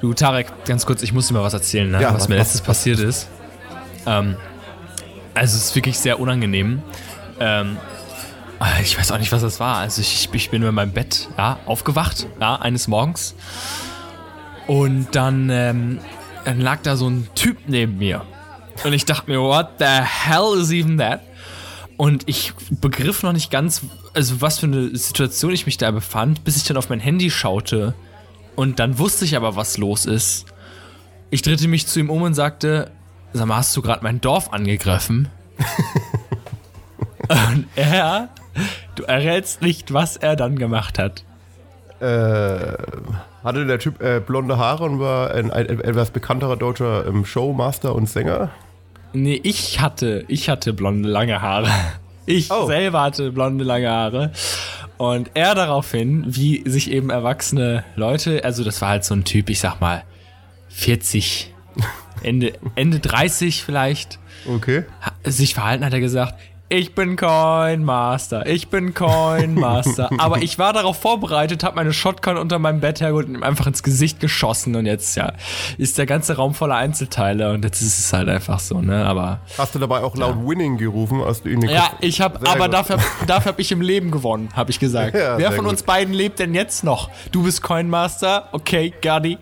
Du, Tarek, ganz kurz, ich muss dir mal was erzählen, ne? Ja, was was- mir letztes passiert ist. Ähm, also es ist wirklich sehr unangenehm. Ähm, ich weiß auch nicht, was das war. Also ich, ich bin in meinem Bett ja, aufgewacht, ja, eines Morgens. Und dann, ähm, dann lag da so ein Typ neben mir. Und ich dachte mir, what the hell is even that? Und ich begriff noch nicht ganz, also was für eine Situation ich mich da befand, bis ich dann auf mein Handy schaute. Und dann wusste ich aber, was los ist. Ich drehte mich zu ihm um und sagte, sag mal, hast du gerade mein Dorf angegriffen? und er, du errätst nicht, was er dann gemacht hat. Äh, hatte der Typ äh, blonde Haare und war ein, ein etwas bekannterer deutscher ähm, Showmaster und Sänger? Nee, ich hatte, ich hatte blonde lange Haare. Ich Oh. selber hatte blonde lange Haare. Und er daraufhin, wie sich eben erwachsene Leute, also das war halt so ein Typ, ich sag mal, 40, Ende, Ende 30 vielleicht, Okay. sich verhalten hat er gesagt, ich bin Coin Master, ich bin Coin Master. Aber ich war darauf vorbereitet, habe meine Shotgun unter meinem Bett hergeholt und ihm einfach ins Gesicht geschossen und jetzt ja ist der ganze Raum voller Einzelteile und jetzt ist es halt einfach so, ne? Aber Hast du dabei auch laut Winning gerufen, als du ihn ja, ich habe, aber gut. dafür, dafür habe ich im Leben gewonnen, habe ich gesagt. Ja, Wer von gut. uns beiden lebt denn jetzt noch? Du bist Coin Master, okay, Gadi.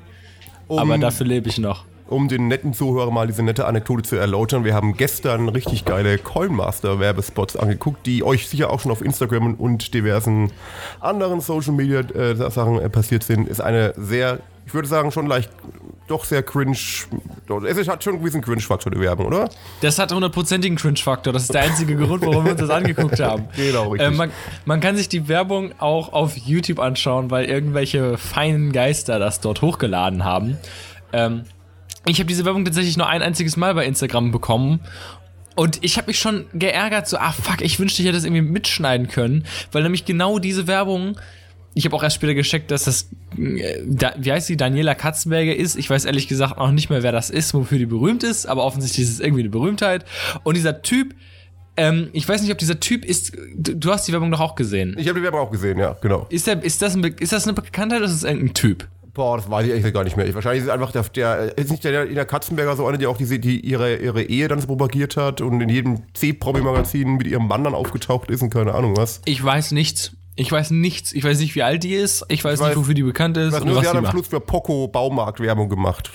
aber dafür lebe ich noch. Um den netten Zuhörer mal diese nette Anekdote zu erläutern, wir haben gestern richtig geile Coinmaster-Werbespots angeguckt, die euch sicher auch schon auf Instagram und diversen anderen Social-Media-Sachen äh, passiert sind. Ist eine sehr, ich würde sagen, schon leicht, doch sehr cringe, es hat schon einen gewissen Cringe-Faktor, die Werbung, oder? Das hat hundertprozentigen Cringe-Faktor. Das ist der einzige Grund, warum wir uns das angeguckt haben. Genau, richtig. Äh, man, man kann sich die Werbung auch auf YouTube anschauen, weil irgendwelche feinen Geister das dort hochgeladen haben. Ähm, ich habe diese Werbung tatsächlich nur ein einziges Mal bei Instagram bekommen. Und ich habe mich schon geärgert, so, ah fuck, ich wünschte, ich hätte das irgendwie mitschneiden können, weil nämlich genau diese Werbung, ich habe auch erst später gecheckt, dass das, äh, wie heißt sie, Daniela Katzenberger ist. Ich weiß ehrlich gesagt noch nicht mehr, wer das ist, wofür die berühmt ist, aber offensichtlich ist es irgendwie eine Berühmtheit. Und dieser Typ, ähm, ich weiß nicht, ob dieser Typ ist, du, hast die Werbung doch auch gesehen. Ich habe die Werbung auch gesehen, ja, genau. Ist, der, ist, das, ein, ist das eine Bekanntheit oder ist das irgendein Typ? Boah, das weiß ich eigentlich gar nicht mehr. Ich, wahrscheinlich ist es einfach der, der ist nicht der, der Katzenberger so eine, die auch diese, die ihre, ihre Ehe dann so propagiert hat und in jedem C-Promi-Magazin mit ihrem Mann dann aufgetaucht ist und keine Ahnung was. Ich weiß nichts. Ich weiß nichts. Ich weiß nicht, wie alt die ist. Ich weiß, weiß- nicht, wofür die bekannt ist Was und nur, was sie hat am. Schluss für Poco Baumarkt Werbung gemacht.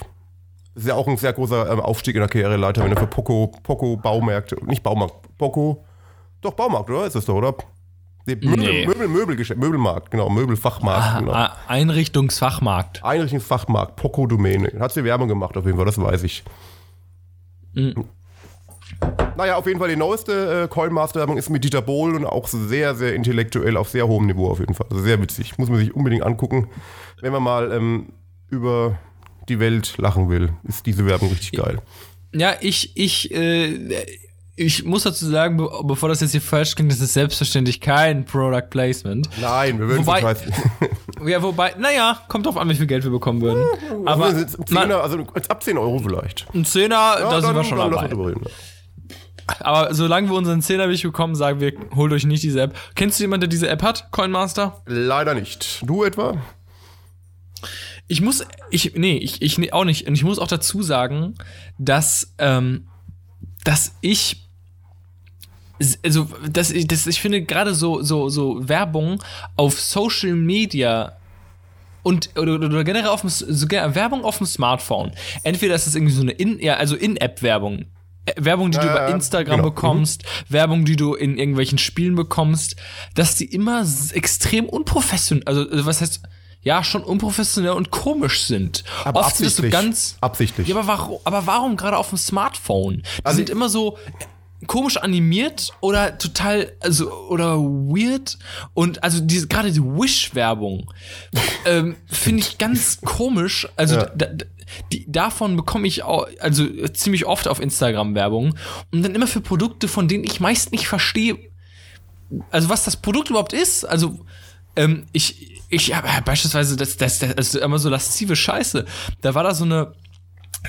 Das ist ja auch ein sehr großer ähm, Aufstieg in der Karriereleiter, wenn du für Poco, Poco Baumärkte, nicht Baumarkt, Poco, doch Baumarkt, oder? Ist das doch, oder? Nee, Möbel, Nee. Möbel, Möbelgeschäft, Möbelmarkt, genau, Möbelfachmarkt, genau. Ah, Einrichtungsfachmarkt. Einrichtungsfachmarkt, Poco Domäne. Hat sie Werbung gemacht auf jeden Fall, das weiß ich. Mhm. Naja, auf jeden Fall die neueste äh, Coinmaster-Werbung ist mit Dieter Bohlen und auch sehr, sehr intellektuell auf sehr hohem Niveau auf jeden Fall. Also sehr witzig. Muss man sich unbedingt angucken. Wenn man mal ähm, über die Welt lachen will, ist diese Werbung richtig geil. Ja, ich, ich, äh, ich muss dazu sagen, be bevor das jetzt hier falsch klingt, das ist selbstverständlich kein Product Placement. Nein, wir würden Wobei- scheiße. Ja, wobei, naja, kommt drauf an, wie viel Geld wir bekommen würden. Aber Aber Zehner, also ab 10 Euro vielleicht. ein Zehner, da sind wir schon dann dabei. Aber solange wir unseren Zehner nicht bekommen, sagen wir, holt euch nicht diese App. Kennst du jemanden, der diese App hat, Coinmaster? Leider nicht. Du etwa? Ich muss, ich, nee, ich, ich nee, auch nicht. Und ich muss auch dazu sagen, dass, ähm, dass ich, also, dass ich, dass ich finde, gerade so, so, so Werbung auf Social Media und oder, oder generell auf dem, so generell Werbung auf dem Smartphone. Entweder ist es irgendwie so eine in, ja, also In-App-Werbung. Äh, Werbung, die du über Instagram genau. bekommst, Werbung, die du in irgendwelchen Spielen bekommst, dass die immer extrem unprofessionell, also also was heißt, ja, schon unprofessionell und komisch sind. Oft sind das so absichtlich. ganz. Absichtlich. Ja, aber warum, aber warum gerade auf dem Smartphone? Die Also sind immer so komisch animiert oder total, also, oder weird. Und also diese, gerade die Wish-Werbung ähm, finde ich ganz komisch. Also Ja. da, die, davon bekomme ich auch, also ziemlich oft auf Instagram Werbung. Und dann immer für Produkte, von denen ich meist nicht verstehe, also was das Produkt überhaupt ist. Also ähm, ich, ich habe beispielsweise das, das, das, also immer so laszive Scheiße. Da war da so eine,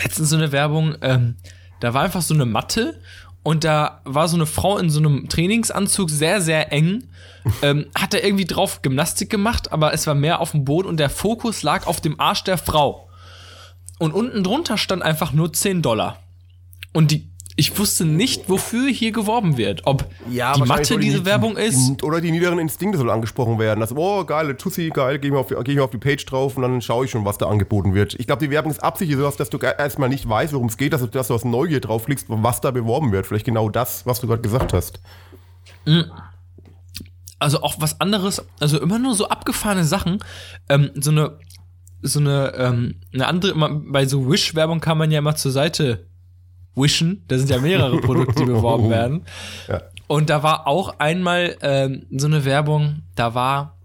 letztens so eine Werbung, ähm, da war einfach so eine Matte und da war so eine Frau in so einem Trainingsanzug sehr, sehr eng. Ähm, hat da irgendwie drauf Gymnastik gemacht, aber es war mehr auf dem Boden und der Fokus lag auf dem Arsch der Frau. und unten drunter stand einfach nur 10 Dollar. Und die, ich wusste nicht, wofür hier geworben wird. Ob die wahrscheinlich Mathe soll diese die- Werbung ist. die- Oder die niederen Instinkte sollen angesprochen werden. Das, oh, geile Tussi, geil, geh ich, mal auf, geh ich auf die Page drauf und dann schaue ich schon, was da angeboten wird. Ich glaube, die Werbung ist absichtlich so, dass du erstmal nicht weißt, worum es geht, dass du, dass du aus Neugier draufklickst, was da beworben wird. Vielleicht genau das, was du gerade gesagt hast. also auch was anderes, also immer nur so abgefahrene Sachen. Ähm, so eine, so eine, ähm, eine andere, bei so Wish-Werbung kann man ja immer zur Seite wischen. Da sind ja mehrere Produkte, die beworben werden. Ja. Und da war auch einmal ähm, so eine Werbung, da war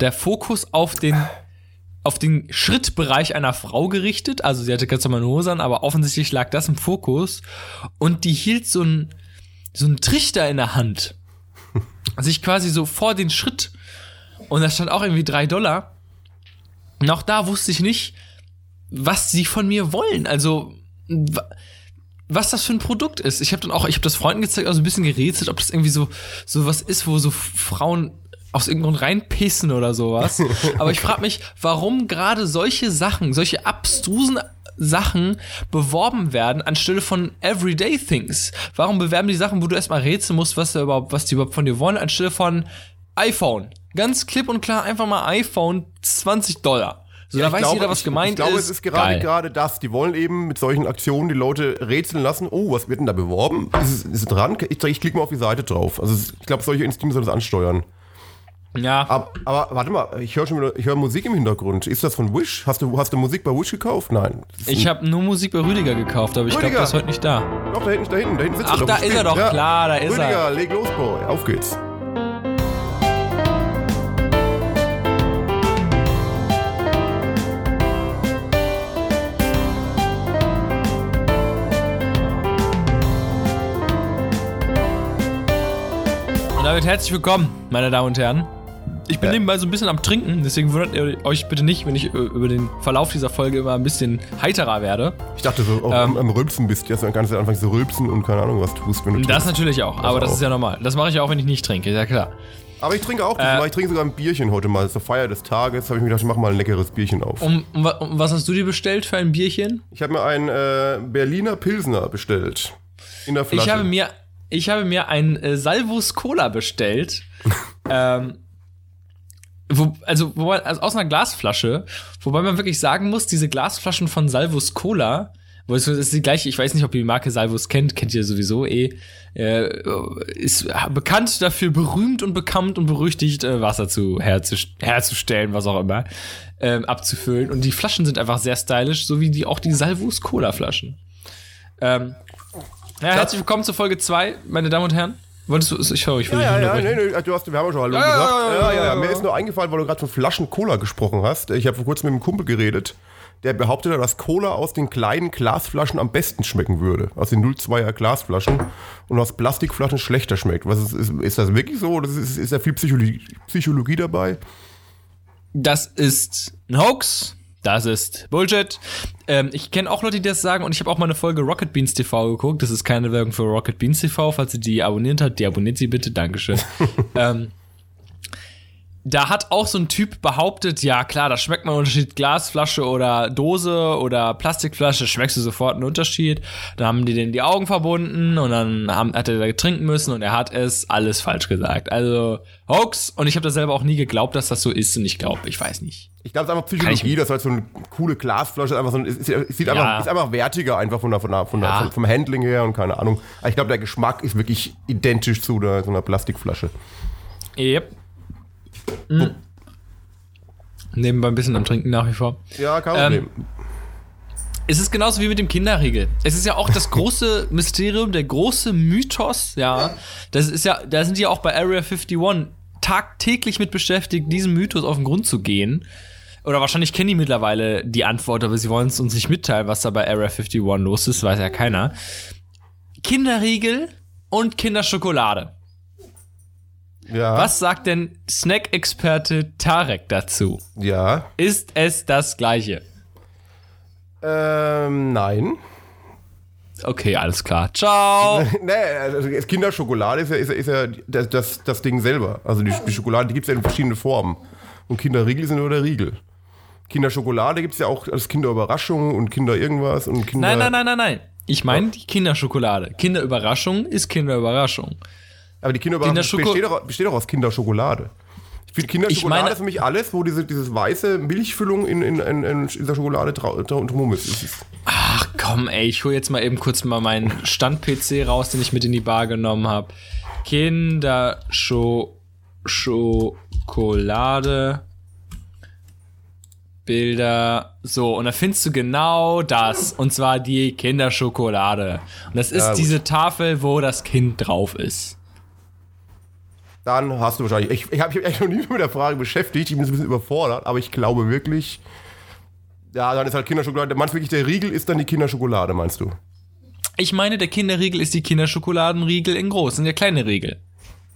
der Fokus auf den auf den Schrittbereich einer Frau gerichtet. Also sie hatte ganz normal eine Hose an, aber offensichtlich lag das im Fokus. Und die hielt so einen so einen Trichter in der Hand. Sich quasi so vor den Schritt. Und da stand auch irgendwie drei Dollar. Und auch da wusste ich nicht, was sie von mir wollen. Also, was das für ein Produkt ist. Ich habe dann auch, ich habe das Freunden gezeigt, also ein bisschen gerätselt, ob das irgendwie so, so was ist, wo so Frauen aus irgendeinem Grund reinpissen oder sowas. Aber ich frage mich, warum gerade solche Sachen, solche abstrusen Sachen beworben werden anstelle von Everyday Things. Warum bewerben die Sachen, wo du erstmal rätseln musst, was da überhaupt, was die überhaupt von dir wollen, anstelle von iPhone. Ganz klipp und klar, einfach mal iPhone 20 Dollar. So, da Ich weiß glaube, jeder, was ich, gemeint Ich glaube, ist. es ist gerade Geil. gerade das. Die wollen eben mit solchen Aktionen die Leute rätseln lassen. Oh, was wird denn da beworben? Ist es, ist es dran? Ich, ich klicke mal auf die Seite drauf. Also ich glaube, solche Instinkte sollen das ansteuern. Ja, Aber, aber warte mal, ich höre schon wieder, ich höre Musik im Hintergrund. Ist das von Wish? Hast du, hast du Musik bei Wish gekauft? Nein. Ich habe nur Musik bei Rüdiger gekauft, aber ich glaube, Rüdiger! der ist heute nicht da. Doch, da hinten, da hinten, da hinten sitzt Ach, er doch. da ist er doch, klar, da ist Rüdiger, er. leg los, Boy. Auf geht's. Damit herzlich willkommen, meine Damen und Herren. Ich bin Ja. nebenbei so ein bisschen am Trinken, deswegen wundert ihr euch bitte nicht, wenn ich äh, über den Verlauf dieser Folge immer ein bisschen heiterer werde. Ich dachte so, ob Ähm. du am Rülpsen bist. Jetzt kannst du anfangen zu rülpsen und keine Ahnung was tust, wenn du Das trinkst. natürlich auch, aber das auch. ist ja normal. Das mache ich auch, wenn ich nicht trinke, ist ja klar. Aber ich trinke auch, Äh. ich trinke sogar ein Bierchen heute mal. Zur Feier des Tages habe ich mir gedacht, ich mache mal ein leckeres Bierchen auf. Um, um, um was hast du dir bestellt für ein Bierchen? Ich habe mir einen äh, Berliner Pilsner bestellt. In der Flasche. Ich habe mir, ich habe mir ein äh, Salvus Cola bestellt. ähm, wo, also, wo man, also aus einer Glasflasche, wobei man wirklich sagen muss, diese Glasflaschen von Salvus Cola, wo es ist die gleiche, ich weiß nicht, ob ihr die Marke Salvus kennt, kennt ihr sowieso eh, äh, ist bekannt dafür, berühmt und bekannt und berüchtigt, äh, Wasser zu herzust herzustellen, was auch immer, ähm, abzufüllen. Und die Flaschen sind einfach sehr stylisch, so wie die auch die Salvus Cola Flaschen. Ähm, ja, herzlich willkommen zur Folge 2, meine Damen und Herren. Wolltest du, ich höre, ich will Ja, ja, ja, nee, nee, du hast, wir haben ja schon Hallo Ja, gesagt. ja, ja, ja, ja. Mir ist nur eingefallen, weil du gerade von Flaschen Cola gesprochen hast. Ich habe vor kurzem mit einem Kumpel geredet, der behauptete, dass Cola aus den kleinen Glasflaschen am besten schmecken würde. Aus den 02er Glasflaschen und aus Plastikflaschen schlechter schmeckt. Was ist, ist, ist das wirklich so? Oder ist, ist da viel Psychologie, Psychologie dabei? Das ist ein Hoax. Das ist Bullshit. Ähm, ich kenne auch Leute, die das sagen und ich habe auch mal eine Folge Rocket Beans TV geguckt. Das ist keine Werbung für Rocket Beans TV. Falls ihr die abonniert habt, die abonniert sie bitte. Dankeschön. ähm, da hat auch so ein Typ behauptet, ja klar, da schmeckt man einen Unterschied, Glasflasche oder Dose oder Plastikflasche, schmeckst du sofort einen Unterschied. Dann haben die den die Augen verbunden und dann haben, hat er da trinken müssen und er hat es alles falsch gesagt. Also Hoax und ich habe das selber auch nie geglaubt, dass das so ist und ich glaube, ich weiß nicht. Ich glaube, es ist einfach Psychologie, das ist halt so eine coole Glasflasche, ist einfach so ein, ist, ist, sieht einfach, Ja. ist einfach wertiger einfach von der, von der, von der, Ja. vom, vom Handling her und keine Ahnung. Aber ich glaube, der Geschmack ist wirklich identisch zu der, so einer Plastikflasche. Yep. Mhm. Nebenbei ein bisschen am Trinken nach wie vor. Ja, kein Ähm, Problem. Es ist genauso wie mit dem Kinderriegel. Es ist ja auch das große Mysterium, der große Mythos, ja. Das ist ja, da sind die ja auch bei Area 51 tagtäglich mit beschäftigt, diesem Mythos auf den Grund zu gehen. Oder wahrscheinlich kennen die mittlerweile die Antwort, aber sie wollen es uns nicht mitteilen, was da bei Area 51 los ist, weiß ja keiner. Kinderriegel und Kinderschokolade. Ja. Was sagt denn Snack-Experte Tarek dazu? Ja. Ist es das gleiche? Ähm, nein. Okay, alles klar. Ciao. nee, also Kinderschokolade ist ja, ist ja, ist ja das, das, das Ding selber. Also die, die Schokolade, die gibt es ja in verschiedenen Formen. Und Kinderriegel sind nur der Riegel. Kinderschokolade gibt es ja auch als Kinderüberraschung und Kinder irgendwas und Kinder. Nein, nein, nein, nein, nein. Ich meine die Kinderschokolade. Kinderüberraschung ist Kinderüberraschung. Aber die Kinderüberraschung Kinderschoko- besteht, doch, besteht doch aus Kinderschokolade. Ich finde Kinderschokolade meine- ist für mich alles, wo diese, diese weiße Milchfüllung in, in, in, in der Schokolade drumherum ist. Ach komm, ey, ich hole jetzt mal eben kurz mal meinen Stand-PC raus, den ich mit in die Bar genommen habe. Kinderschokolade. Bilder. So, und da findest du genau das. Und zwar die Kinderschokolade. Und das ist Ja, diese Tafel, wo das Kind drauf ist. Dann hast du wahrscheinlich. Ich, ich habe mich eigentlich noch nie mit der Frage beschäftigt. Ich bin ein bisschen überfordert, aber ich glaube wirklich. Ja, dann ist halt Kinderschokolade. Meinst du wirklich, der Riegel ist dann die Kinderschokolade, meinst du? Ich meine, der Kinderriegel ist die Kinderschokoladenriegel in groß und der kleine Riegel.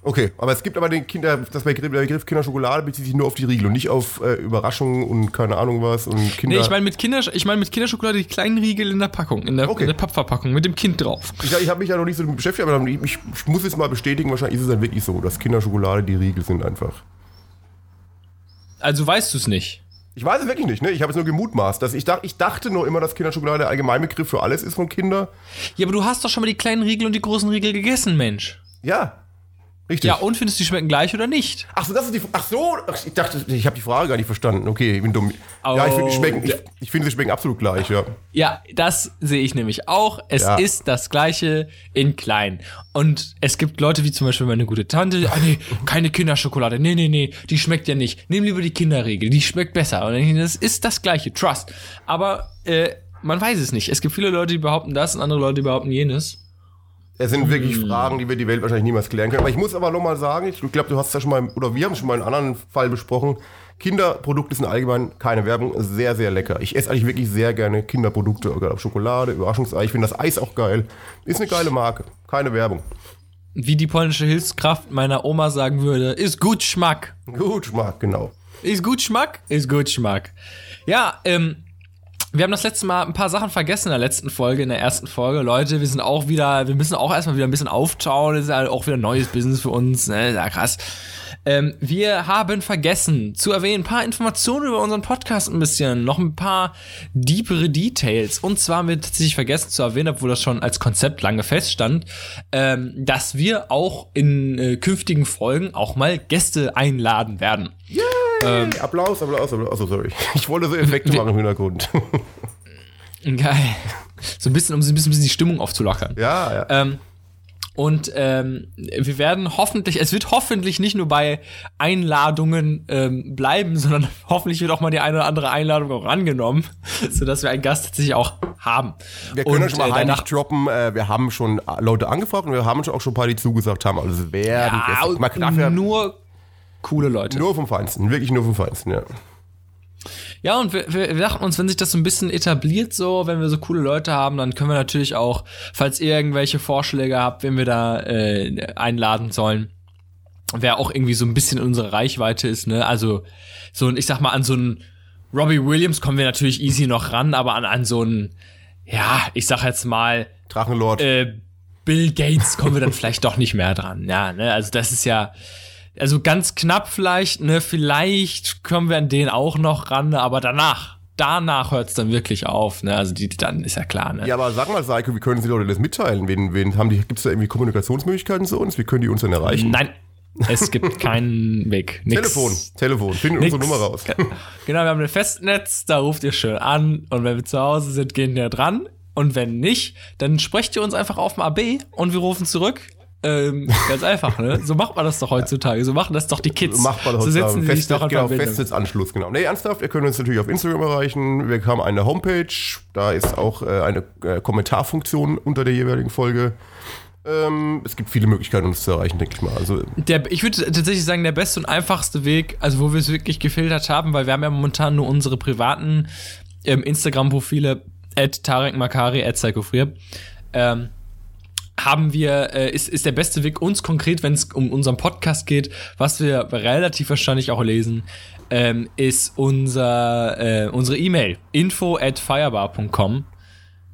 Okay, aber es gibt aber den Kinder, das Begriff, der Begriff Kinderschokolade bezieht sich nur auf die Riegel und nicht auf äh, Überraschungen und keine Ahnung was und Kinder. Nee, ich meine mit, Kinder, ich mein mit Kinderschokolade die kleinen Riegel in der Packung, in der, Okay. in der Pappverpackung mit dem Kind drauf. Ich, ich habe mich ja noch nicht so damit beschäftigt, aber ich, ich, ich muss jetzt mal bestätigen, wahrscheinlich ist es dann wirklich so, dass Kinderschokolade die Riegel sind einfach. Also weißt du es nicht. Ich weiß es wirklich nicht, ne? Ich habe es nur gemutmaßt. Dass ich, dach, ich dachte nur immer, dass Kinderschokolade der Allgemeinbegriff für alles ist von Kindern. Ja, aber du hast doch schon mal die kleinen Riegel und die großen Riegel gegessen, Mensch. Ja. Richtig. Ja, und findest du, die schmecken gleich oder nicht? Ach so, das ist die. Ach so, ich dachte, ich habe die Frage gar nicht verstanden. Okay, ich bin dumm. ja, ich finde, die Oh, schmecken, ich, der- ich finde, sie schmecken absolut gleich, ja. Ja, das sehe ich nämlich auch. Es Ja. ist das gleiche in klein. Und es gibt Leute wie zum Beispiel meine gute Tante, ah nee, keine Kinderschokolade, nee, nee, nee, die schmeckt ja nicht. Nimm lieber die Kinderriegel, die schmeckt besser. Und das ist das gleiche, trust. Aber äh, man weiß es nicht. Es gibt viele Leute, die behaupten das und andere Leute, die behaupten jenes. Es sind wirklich Hm. Fragen, die wir die Welt wahrscheinlich niemals klären können. Aber ich muss aber nochmal sagen, ich glaube, du hast ja schon mal, oder wir haben schon mal in einem anderen Fall besprochen. Kinderprodukte sind allgemein keine Werbung, sehr, sehr lecker. Ich esse eigentlich wirklich sehr gerne Kinderprodukte, gerade Schokolade, Überraschungsei. Ich finde das Eis auch geil. Ist eine geile Marke, keine Werbung. Wie die polnische Hilfskraft meiner Oma sagen würde, ist gut Schmack. Gut, Schmack, genau. Ist gut Schmack? Ist gut Schmack. Ja, ähm, wir haben das letzte Mal ein paar Sachen vergessen in der letzten Folge, in der ersten Folge. Leute, wir sind auch wieder, wir müssen auch erstmal wieder ein bisschen auftauen. Das ist ja auch wieder neues Business für uns. Ne? Ja, krass. Ähm, wir haben vergessen zu erwähnen, ein paar Informationen über unseren Podcast ein bisschen, noch ein paar deepere Details. Und zwar haben wir tatsächlich vergessen zu erwähnen, obwohl das schon als Konzept lange feststand, ähm, dass wir auch in äh, künftigen Folgen auch mal Gäste einladen werden. Ähm, Applaus, Applaus, Applaus. Achso, sorry. Ich wollte so Effekte machen im Hintergrund. Geil. So ein bisschen, um so ein bisschen, die Stimmung aufzulockern. ja, ja. Ähm, und ähm, wir werden hoffentlich, es wird hoffentlich nicht nur bei Einladungen ähm, bleiben, sondern hoffentlich wird auch mal die eine oder andere Einladung auch angenommen, sodass wir einen Gast tatsächlich auch haben. Wir können und, schon mal äh, danach- droppen. Äh, wir haben schon Leute angefragt und wir haben schon auch schon ein paar, die zugesagt haben. Also es werden ja, darf ja nur coole Leute. nur vom Feinsten. Wirklich nur vom Feinsten, ja. Ja, und wir, wir, dachten uns, wenn sich das so ein bisschen etabliert, so, wenn wir so coole Leute haben, dann können wir natürlich auch, falls ihr irgendwelche Vorschläge habt, wen wir da äh, einladen sollen, wer auch irgendwie so ein bisschen in unserer Reichweite ist, ne? Also, so ein, ich sag mal, an so einen Robbie Williams kommen wir natürlich easy noch ran, aber an, an so einen, ja, ich sag jetzt mal, Drachenlord. äh, Bill Gates kommen wir dann vielleicht doch nicht mehr dran. Ja, ne? Also das ist ja, also ganz knapp vielleicht, ne? Vielleicht kommen wir an den auch noch ran, ne? aber danach, danach hört's dann wirklich auf, ne? Also die, dann ist ja klar, ne? ja, aber sag mal, Seiko, wie können Sie Leute das mitteilen? Wen, wen haben die, gibt es da irgendwie Kommunikationsmöglichkeiten zu uns? Wie können die uns denn erreichen? Nein, es gibt keinen Weg. Nix. Telefon, Telefon, finden Nix. unsere Nummer raus. Genau, wir haben ein Festnetz, da ruft ihr schön an und wenn wir zu Hause sind, gehen wir dran. Und wenn nicht, dann sprecht ihr uns einfach auf dem AB und wir rufen zurück. Ähm, ganz einfach, ne? So macht man das doch heutzutage. So machen das doch die Kids. Macht man so heutzutage. setzen sie sich doch genau. Festnetzanschluss, genau. Nee, ernsthaft, ihr könnt uns natürlich auf Instagram erreichen. Wir haben eine Homepage, da ist auch äh, eine äh, Kommentarfunktion unter der jeweiligen Folge. Ähm, es gibt viele Möglichkeiten, uns zu erreichen, denke ich mal. Also, Der, ich würde tatsächlich sagen, der beste und einfachste Weg, also wo wir es wirklich gefiltert haben, weil wir haben ja momentan nur unsere privaten ähm, Instagram-Profile, at Tarek Makari, at Psychofrier, ähm, haben wir, äh, ist, ist der beste Weg uns konkret, wenn es um unseren Podcast geht, was wir relativ wahrscheinlich auch lesen, ähm, ist unser, äh, unsere E-Mail, info at firebar.com.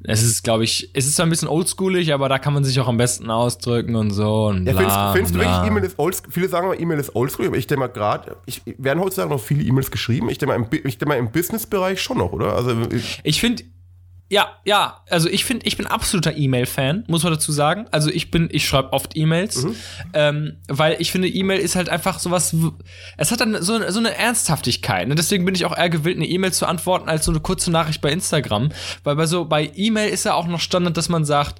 es ist, glaube ich, es ist zwar ein bisschen oldschoolig, aber da kann man sich auch am besten ausdrücken und so. Und Ja, bla, findest, findest du bla. wirklich E-Mail ist oldschool? Viele sagen mal, E-Mail ist oldschool, aber ich denke mal gerade, ich werden heutzutage noch viele E-Mails geschrieben. Ich denke mal, im, Bi- ich denke mal im Business-Bereich schon noch, oder? Also ich- Ich finde, ja, ja, also ich finde, ich bin absoluter E-Mail-Fan, muss man dazu sagen. Also ich bin, ich schreibe oft E-Mails, ähm, weil ich finde, E-Mail ist halt einfach sowas, es hat dann so, so eine Ernsthaftigkeit. Ne? Deswegen bin ich auch eher gewillt, eine E-Mail zu antworten, als so eine kurze Nachricht bei Instagram. Weil bei so, bei E-Mail ist ja auch noch Standard, dass man sagt,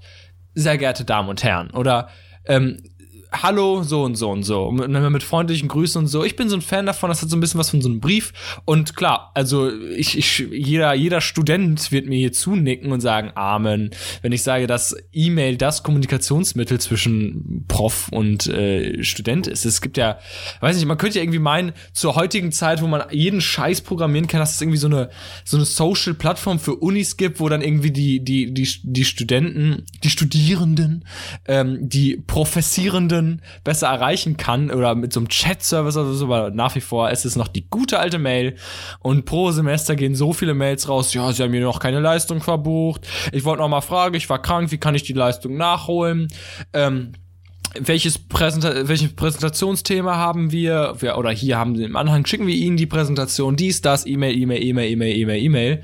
sehr geehrte Damen und Herren, oder ähm, Hallo, so und so und so. Und dann mit freundlichen Grüßen und so. Ich bin so ein Fan davon, das hat so ein bisschen was von so einem Brief. Und klar, also ich, ich, jeder, jeder Student wird mir hier zunicken und sagen Amen, wenn ich sage, dass E-Mail das Kommunikationsmittel zwischen Prof und äh, Student ist. Es gibt ja, weiß nicht, man könnte ja irgendwie meinen, zur heutigen Zeit, wo man jeden Scheiß programmieren kann, dass es irgendwie so eine, so eine Social-Plattform für Unis gibt, wo dann irgendwie die, die, die, die Studenten, die Studierenden, ähm, die Professierenden besser erreichen kann oder mit so einem Chat-Service oder so, aber nach wie vor ist es noch die gute alte Mail und pro Semester gehen so viele Mails raus, ja, sie haben mir noch keine Leistung verbucht, ich wollte noch mal fragen, ich war krank, wie kann ich die Leistung nachholen, ähm, welches, Präsenta welches Präsentationsthema haben wir? wir? Oder hier haben wir im Anhang, schicken wir Ihnen die Präsentation, dies, das, E-Mail, E-Mail, E-Mail, E-Mail, E-Mail, E-Mail.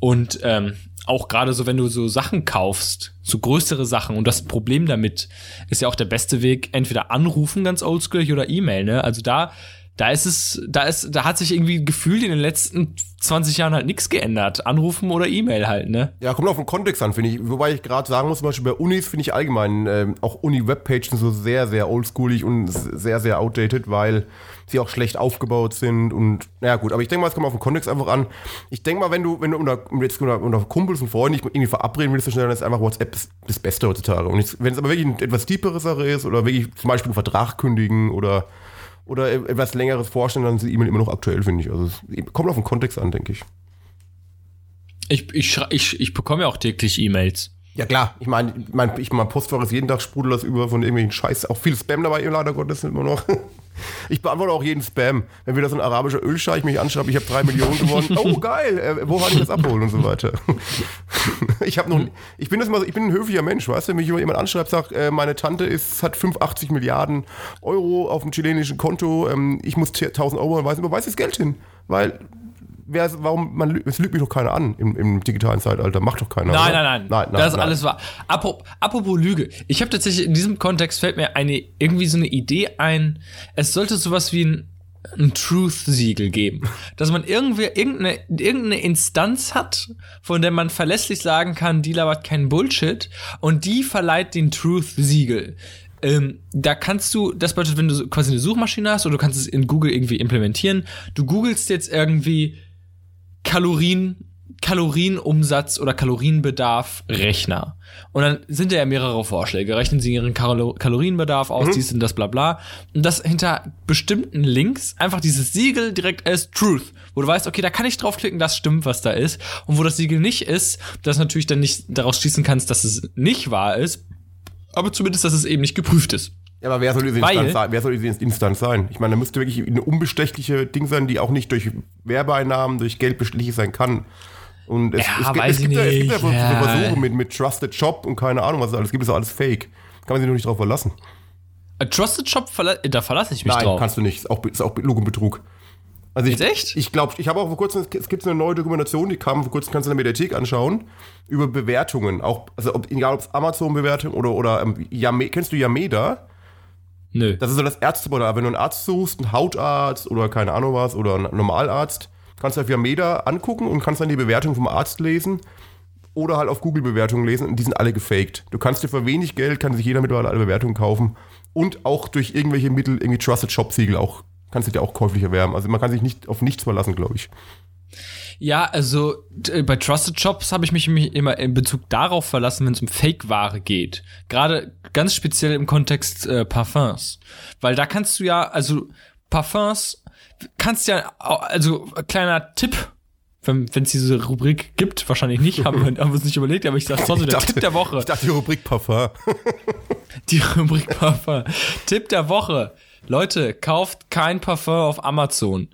Und ähm, auch gerade so, wenn du so Sachen kaufst, so größere Sachen und das Problem damit ist ja auch der beste Weg, entweder anrufen, ganz oldschoolig, oder E-Mail, ne? Also da, da ist es, da ist, da hat sich irgendwie gefühlt in den letzten 20 Jahren halt nichts geändert. Anrufen oder E-Mail halt, ne? Ja, kommt auf den Kontext an, finde ich. Wobei ich gerade sagen muss, zum Beispiel bei Unis finde ich allgemein ähm, auch Uni-Webpages so sehr, sehr oldschoolig und sehr, sehr outdated, weil sie auch schlecht aufgebaut sind und naja gut, aber ich denke mal, es kommt auf den Kontext einfach an. Ich denke mal, wenn du, wenn du unter, jetzt unter, unter Kumpels und Freunden dich irgendwie verabreden willst, dann ist einfach WhatsApp das, Beste heutzutage. Und wenn es aber wirklich eine etwas tiefere Sache ist oder wirklich zum Beispiel einen Vertrag kündigen oder oder etwas längeres vorstellen, dann ist die E-Mail immer noch aktuell, finde ich. Also es kommt auf den Kontext an, denke ich. Ich, ich, ich, ich bekomme ja auch täglich E-Mails. Ja klar, ich meine, mein, ich, mein Postfach ist jeden Tag sprudelt das über von irgendwelchen Scheiß. Auch viel Spam dabei, leider Gottes immer noch. Ich beantworte auch jeden Spam. Wenn wieder so ein arabischer Ölscheich mich anschreibt, ich habe drei Millionen gewonnen. Oh geil, äh, wo kann ich das abholen und so weiter. Ich habe noch, ich bin das mal, ich bin ein höflicher Mensch, weißt du, wenn mich jemand anschreibt, sagt, äh, meine Tante ist, hat 85 Milliarden Euro auf dem chilenischen Konto, ähm, ich muss 1000 Euro überweisen, überweise das Geld hin, weil wer, warum, man, es lügt mich doch keiner an im, im digitalen Zeitalter, macht doch keiner. Nein, nein, nein, nein, nein Das ist alles wahr. Apro- Apropos Lüge. Ich habe tatsächlich in diesem Kontext fällt mir eine irgendwie so eine Idee ein. Es sollte sowas wie ein, ein Truth-Siegel geben. Dass man irgendwie irgendeine, irgendeine Instanz hat, von der man verlässlich sagen kann, die labert keinen Bullshit und die verleiht den Truth-Siegel. Ähm, da kannst du, das bedeutet, wenn du quasi eine Suchmaschine hast oder du kannst es in Google irgendwie implementieren, du googelst jetzt irgendwie Kalorien, Kalorienumsatz oder Kalorienbedarf Rechner. Und dann sind ja mehrere Vorschläge. Rechnen Sie Ihren Kalo Kalorienbedarf aus, dies und das, bla bla. Und das hinter bestimmten Links einfach dieses Siegel direkt als Truth, wo du weißt, okay, da kann ich draufklicken, das stimmt, was da ist. Und wo das Siegel nicht ist, dass natürlich dann nicht daraus schließen kannst, dass es nicht wahr ist, aber zumindest, dass es eben nicht geprüft ist. Ja, aber wer soll diese Instanz sein? Wer soll diese Instanz sein? Ich meine, da müsste wirklich eine unbestechliche Ding sein, die auch nicht durch Werbeeinnahmen, durch Geld bestechlich sein kann. Und es, Ja, es, gibt, es, gibt, ja, es gibt ja Ja. Versuche mit, mit Trusted Shop und keine Ahnung, was es alles gibt, ist ja alles fake. Kann man sich nur nicht drauf verlassen. A Trusted Shop, verla da verlasse ich mich Nein, drauf. kannst du nicht. Ist auch, ist auch Lug und Betrug. Also ich, echt? Ich glaube, ich habe auch vor kurzem, es gibt eine neue Dokumentation, die kam vor kurzem, kannst du in der Mediathek anschauen, über Bewertungen. Auch, also ob, egal ob es Amazon-Bewertung oder, oder ähm, Yame, kennst du Yameda? Nö. Das ist so das Ärzteportal. Wenn du einen Arzt suchst, einen Hautarzt oder keine Ahnung was oder einen Normalarzt, kannst du auf Yameda angucken und kannst dann die Bewertung vom Arzt lesen oder halt auf Google Bewertungen lesen und die sind alle gefaked. Du kannst dir für wenig Geld, kann sich jeder mittlerweile alle Bewertungen kaufen und auch durch irgendwelche Mittel, irgendwie Trusted Shop Siegel auch, kannst du dir auch käuflich erwerben. Also man kann sich nicht auf nichts verlassen, glaube ich. Ja, also t- bei Trusted Shops habe ich mich immer in Bezug darauf verlassen, wenn es um Fake-Ware geht. Gerade ganz speziell im Kontext äh, Parfums. Weil da kannst du ja, also Parfums kannst ja, also kleiner Tipp, wenn es diese Rubrik gibt, wahrscheinlich nicht, haben wir, haben wir uns nicht überlegt, aber ich sag trotzdem, der Tipp der Woche. Ich dachte, die Rubrik Parfum. Die Rubrik Parfum. Tipp der Woche. Leute, kauft kein Parfum auf Amazon.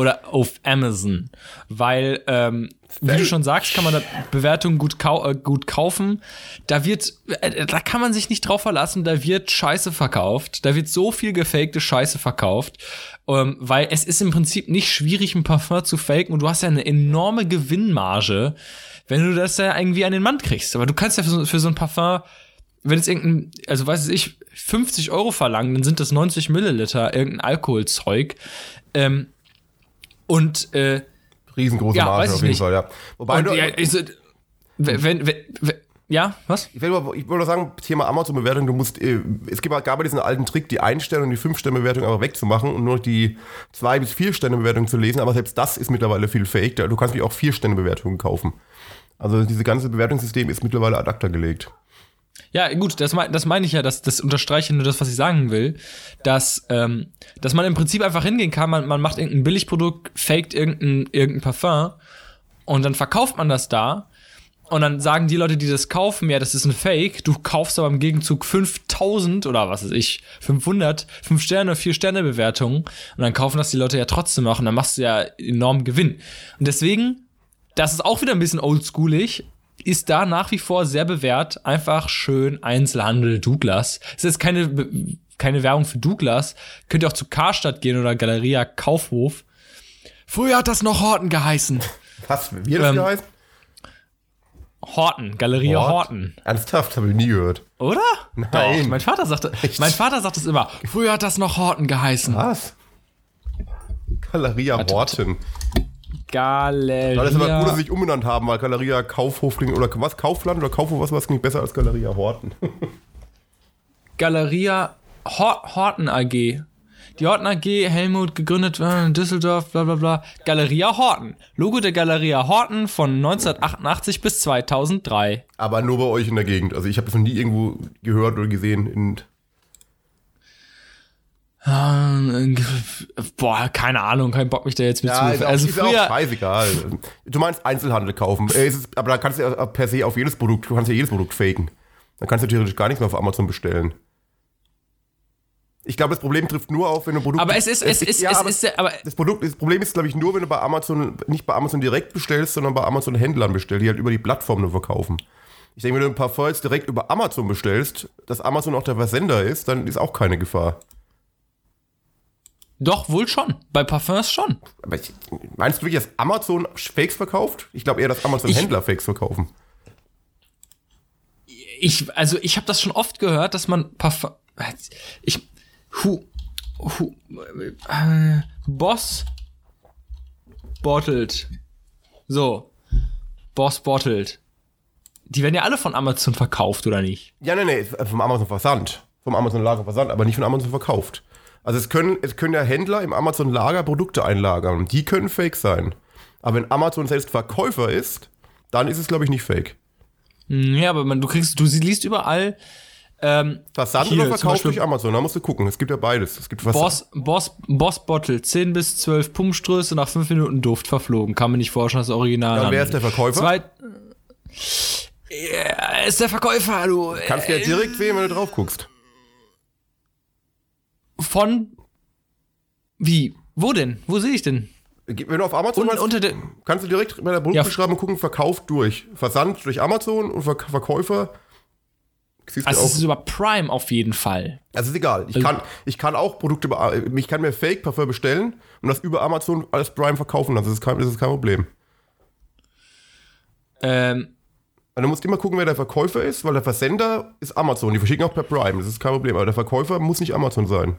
Oder auf Amazon, weil, ähm, wie du schon sagst, kann man da Bewertungen gut, kau äh, gut kaufen. Da wird, äh, da kann man sich nicht drauf verlassen, da wird Scheiße verkauft. Da wird so viel gefakte Scheiße verkauft, ähm, weil es ist im Prinzip nicht schwierig, ein Parfum zu faken und du hast ja eine enorme Gewinnmarge, wenn du das ja irgendwie an den Mann kriegst. Aber du kannst ja für so, für so ein Parfum wenn es irgendein, also weiß ich, 50 Euro verlangen, dann sind das 90 Milliliter irgendein Alkoholzeug. Ähm, und äh, Riesengroße Ja, Marge ich auf jeden nicht. Fall, ja. Wobei und, du, ja, also, wenn, wenn, wenn, wenn, ja, was? ich will, aber- ich nur sagen, Thema Amazon-Bewertung, du musst, äh, es gibt, gab ja diesen alten Trick, die Ein-Sterne- und die Fünf-Sterne-Bewertung einfach wegzumachen und nur noch die Zwei- bis Vier-Sterne-Bewertung zu lesen, aber selbst das ist mittlerweile viel fake. Du kannst mich auch Vier-Sterne-Bewertungen kaufen. Also dieses ganze Bewertungssystem ist mittlerweile ad acta gelegt. Ja, gut, das, mein, das meine ich ja, das, das unterstreiche nur das, was ich sagen will, dass, ähm, dass man im Prinzip einfach hingehen kann, man, man macht irgendein Billigprodukt, faked irgendein, irgendein Parfum und dann verkauft man das da und dann sagen die Leute, die das kaufen, ja, das ist ein Fake, du kaufst aber im Gegenzug 5000 oder was weiß ich, 500, 5 Sterne, 4 Sterne Bewertungen und dann kaufen das die Leute ja trotzdem noch und dann machst du ja enormen Gewinn. Und deswegen, das ist auch wieder ein bisschen oldschoolig, ist da nach wie vor sehr bewährt. Einfach schön Einzelhandel Douglas. Es ist keine, keine Werbung für Douglas. Könnt ihr auch zu Karstadt gehen oder Galeria Kaufhof. Früher hat das noch Horten geheißen. Was, wie hat das Ähm, geheißen? Horten, Galeria Hort? Horten. Ernsthaft, habe ich nie gehört. Oder? Nein. Doch, mein Vater sagte, mein Vater sagt es immer. Früher hat das noch Horten geheißen. Was? Galeria Horten. Galeria. Weil das ist aber gut, dass sie sich umbenannt haben, weil Galeria Kaufhof klingt, oder was, Kaufland oder Kaufhof, was, was klingt besser als Galeria Horten. Galeria Hor Horten AG. Die Horten AG, Helmut, gegründet äh, in Düsseldorf, bla bla bla. Galeria Horten. Logo der Galeria Horten von 1988 bis 2003. Aber nur bei euch in der Gegend. Also ich habe das noch nie irgendwo gehört oder gesehen. Ähm, Boah, keine Ahnung, kein Bock mich da jetzt mit ja, zu. ist, auch, Also ist auch früher, scheißegal. Du meinst Einzelhandel kaufen. Äh, ist, aber da kannst du ja per se auf jedes Produkt, du kannst ja jedes Produkt faken. Dann kannst du theoretisch gar nichts mehr auf Amazon bestellen. Ich glaube, das Problem trifft nur auf, wenn du ein Produkt. aber es ist, es ist, ja, es aber ist, aber das Produkt, das Problem ist, glaube ich, nur, wenn du bei Amazon, nicht bei Amazon direkt bestellst, sondern bei Amazon Händlern bestellst, die halt über die Plattform nur verkaufen. Ich denke, wenn du ein Parfum jetzt direkt über Amazon bestellst, dass Amazon auch der Versender ist, dann ist auch keine Gefahr. Doch wohl schon. Bei Parfums schon. Aber ich, meinst du wirklich, dass Amazon Fakes verkauft? Ich glaube eher, dass Amazon Ich- Händler Fakes verkaufen. Ich, also ich habe das schon oft gehört, dass man Parfum, ich, hu, hu, äh, Boss bottled, so, Boss bottled. Die werden ja alle von Amazon verkauft, oder nicht? Ja, nee, nee, vom Amazon Versand. Vom Amazon Lager Versand, aber nicht von Amazon verkauft. Also es können, es können ja Händler im Amazon Lager Produkte einlagern. Die können fake sein. Aber wenn Amazon selbst Verkäufer ist, dann ist es, glaube ich, nicht fake. Hm, Ja, aber man, du kriegst, du liest überall ähm, Versand Hier, oder Verkauf durch Amazon, da musst du gucken. Es gibt ja beides. Es gibt. Boss, Boss, Boss Bottle, 10 bis 12 Pumpströße, nach 5 Minuten Duft verflogen. Kann man nicht forschen, das Original. Ja, wer ist der Verkäufer? Zweit, ja, ist der Verkäufer, du. Kannst du ja direkt sehen, wenn du drauf guckst. Von, wie? Wo denn? Wo sehe ich denn? Wenn du auf Amazon Und, unter der, kannst du direkt bei der Produktbeschreibung gucken, Verkauf durch. Versand durch Amazon und Ver Verkäufer. Siehst also es ist über Prime auf jeden Fall. Also ist egal. Ich kann, ich kann auch Produkte, ich kann mir Fake Parfum bestellen und das über Amazon als Prime verkaufen. lassen. Das ist kein, das ist kein Problem. Ähm, Also du musst immer gucken, wer der Verkäufer ist, weil der Versender ist Amazon. Die verschicken auch per Prime. Das ist kein Problem. Aber der Verkäufer muss nicht Amazon sein.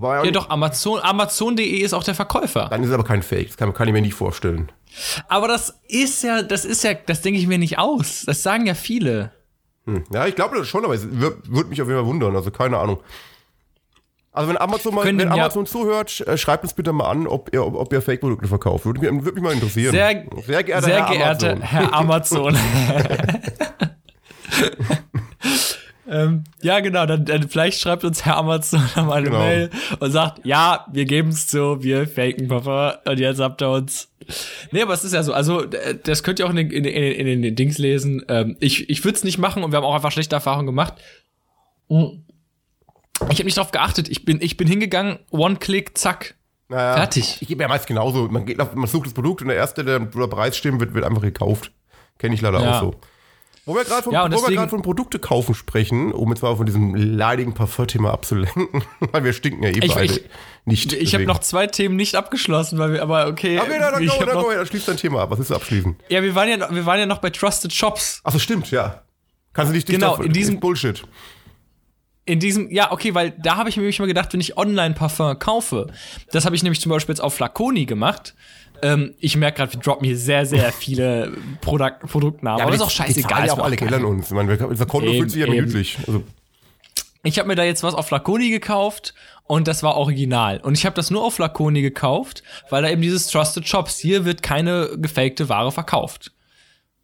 Wobei, ja doch, Amazon, Amazon.de ist auch der Verkäufer. dann ist es aber kein Fake. Das kann, kann ich mir nicht vorstellen. Aber das ist ja, das ist ja, das denke ich mir nicht aus. Das sagen ja viele. Hm. Ja, ich glaube das schon, aber es würde würd mich auf jeden Fall wundern. Also keine Ahnung. Also wenn Amazon, mal, Können wenn ja- Amazon zuhört, sch- äh, schreibt uns bitte mal an, ob ihr, ob, ob ihr Fake-Produkte verkauft. Würde mich, würde mich mal interessieren. Sehr, sehr geehrter sehr Herr geehrter Amazon. Herr Amazon. ähm, ja, genau, dann, dann vielleicht schreibt uns Herr Amazon mal eine Genau. Mail und sagt, ja, wir geben es zu, wir faken Papa und jetzt habt ihr uns. Nee, aber es ist ja so, also das könnt ihr auch in den, in, den- in, in den Dings lesen. Ähm, ich ich würde es nicht machen und wir haben auch einfach schlechte Erfahrungen gemacht. Ich habe nicht drauf geachtet. Ich bin, ich bin hingegangen, One-Click, zack. Naja, Fertig. Ich gebe ja meist genauso. Man, geht auf, man sucht das Produkt und der erste, der der Preis stimmt, wird, wird einfach gekauft. Kenne ich leider Ja. auch so. Wo wir gerade von, Ja, deswegen- von Produkte kaufen sprechen, um jetzt mal von diesem leidigen Parfum-Thema abzulenken, weil wir stinken ja eh Ich- beide ich- nicht. Ich habe noch zwei Themen nicht abgeschlossen, weil wir, aber okay. Okay, dann, dann, ich go, dann, noch, go, dann schließt dein Thema ab. Was ist abschließen? ja, wir waren ja, wir waren ja noch bei Trusted Shops. Achso, stimmt, ja. Kannst du dich Genau, auf- in diesem- Bullshit. In diesem, ja, okay, weil da habe ich mir nämlich mal gedacht, wenn ich Online-Parfum kaufe, das habe ich nämlich zum Beispiel jetzt auf Flaconi gemacht. Ähm, ich merke gerade, wir droppen hier sehr, sehr viele Produkt, Produktnamen. aber das ist auch scheißegal. ja auch alle an uns. Wir- unser Konto fühlt sich ja gemütlich. Also, Ich habe mir da jetzt was auf Flaconi gekauft und das war original. Und ich habe das nur auf Flaconi gekauft, weil da eben dieses Trusted Shops, hier wird keine gefakte Ware verkauft.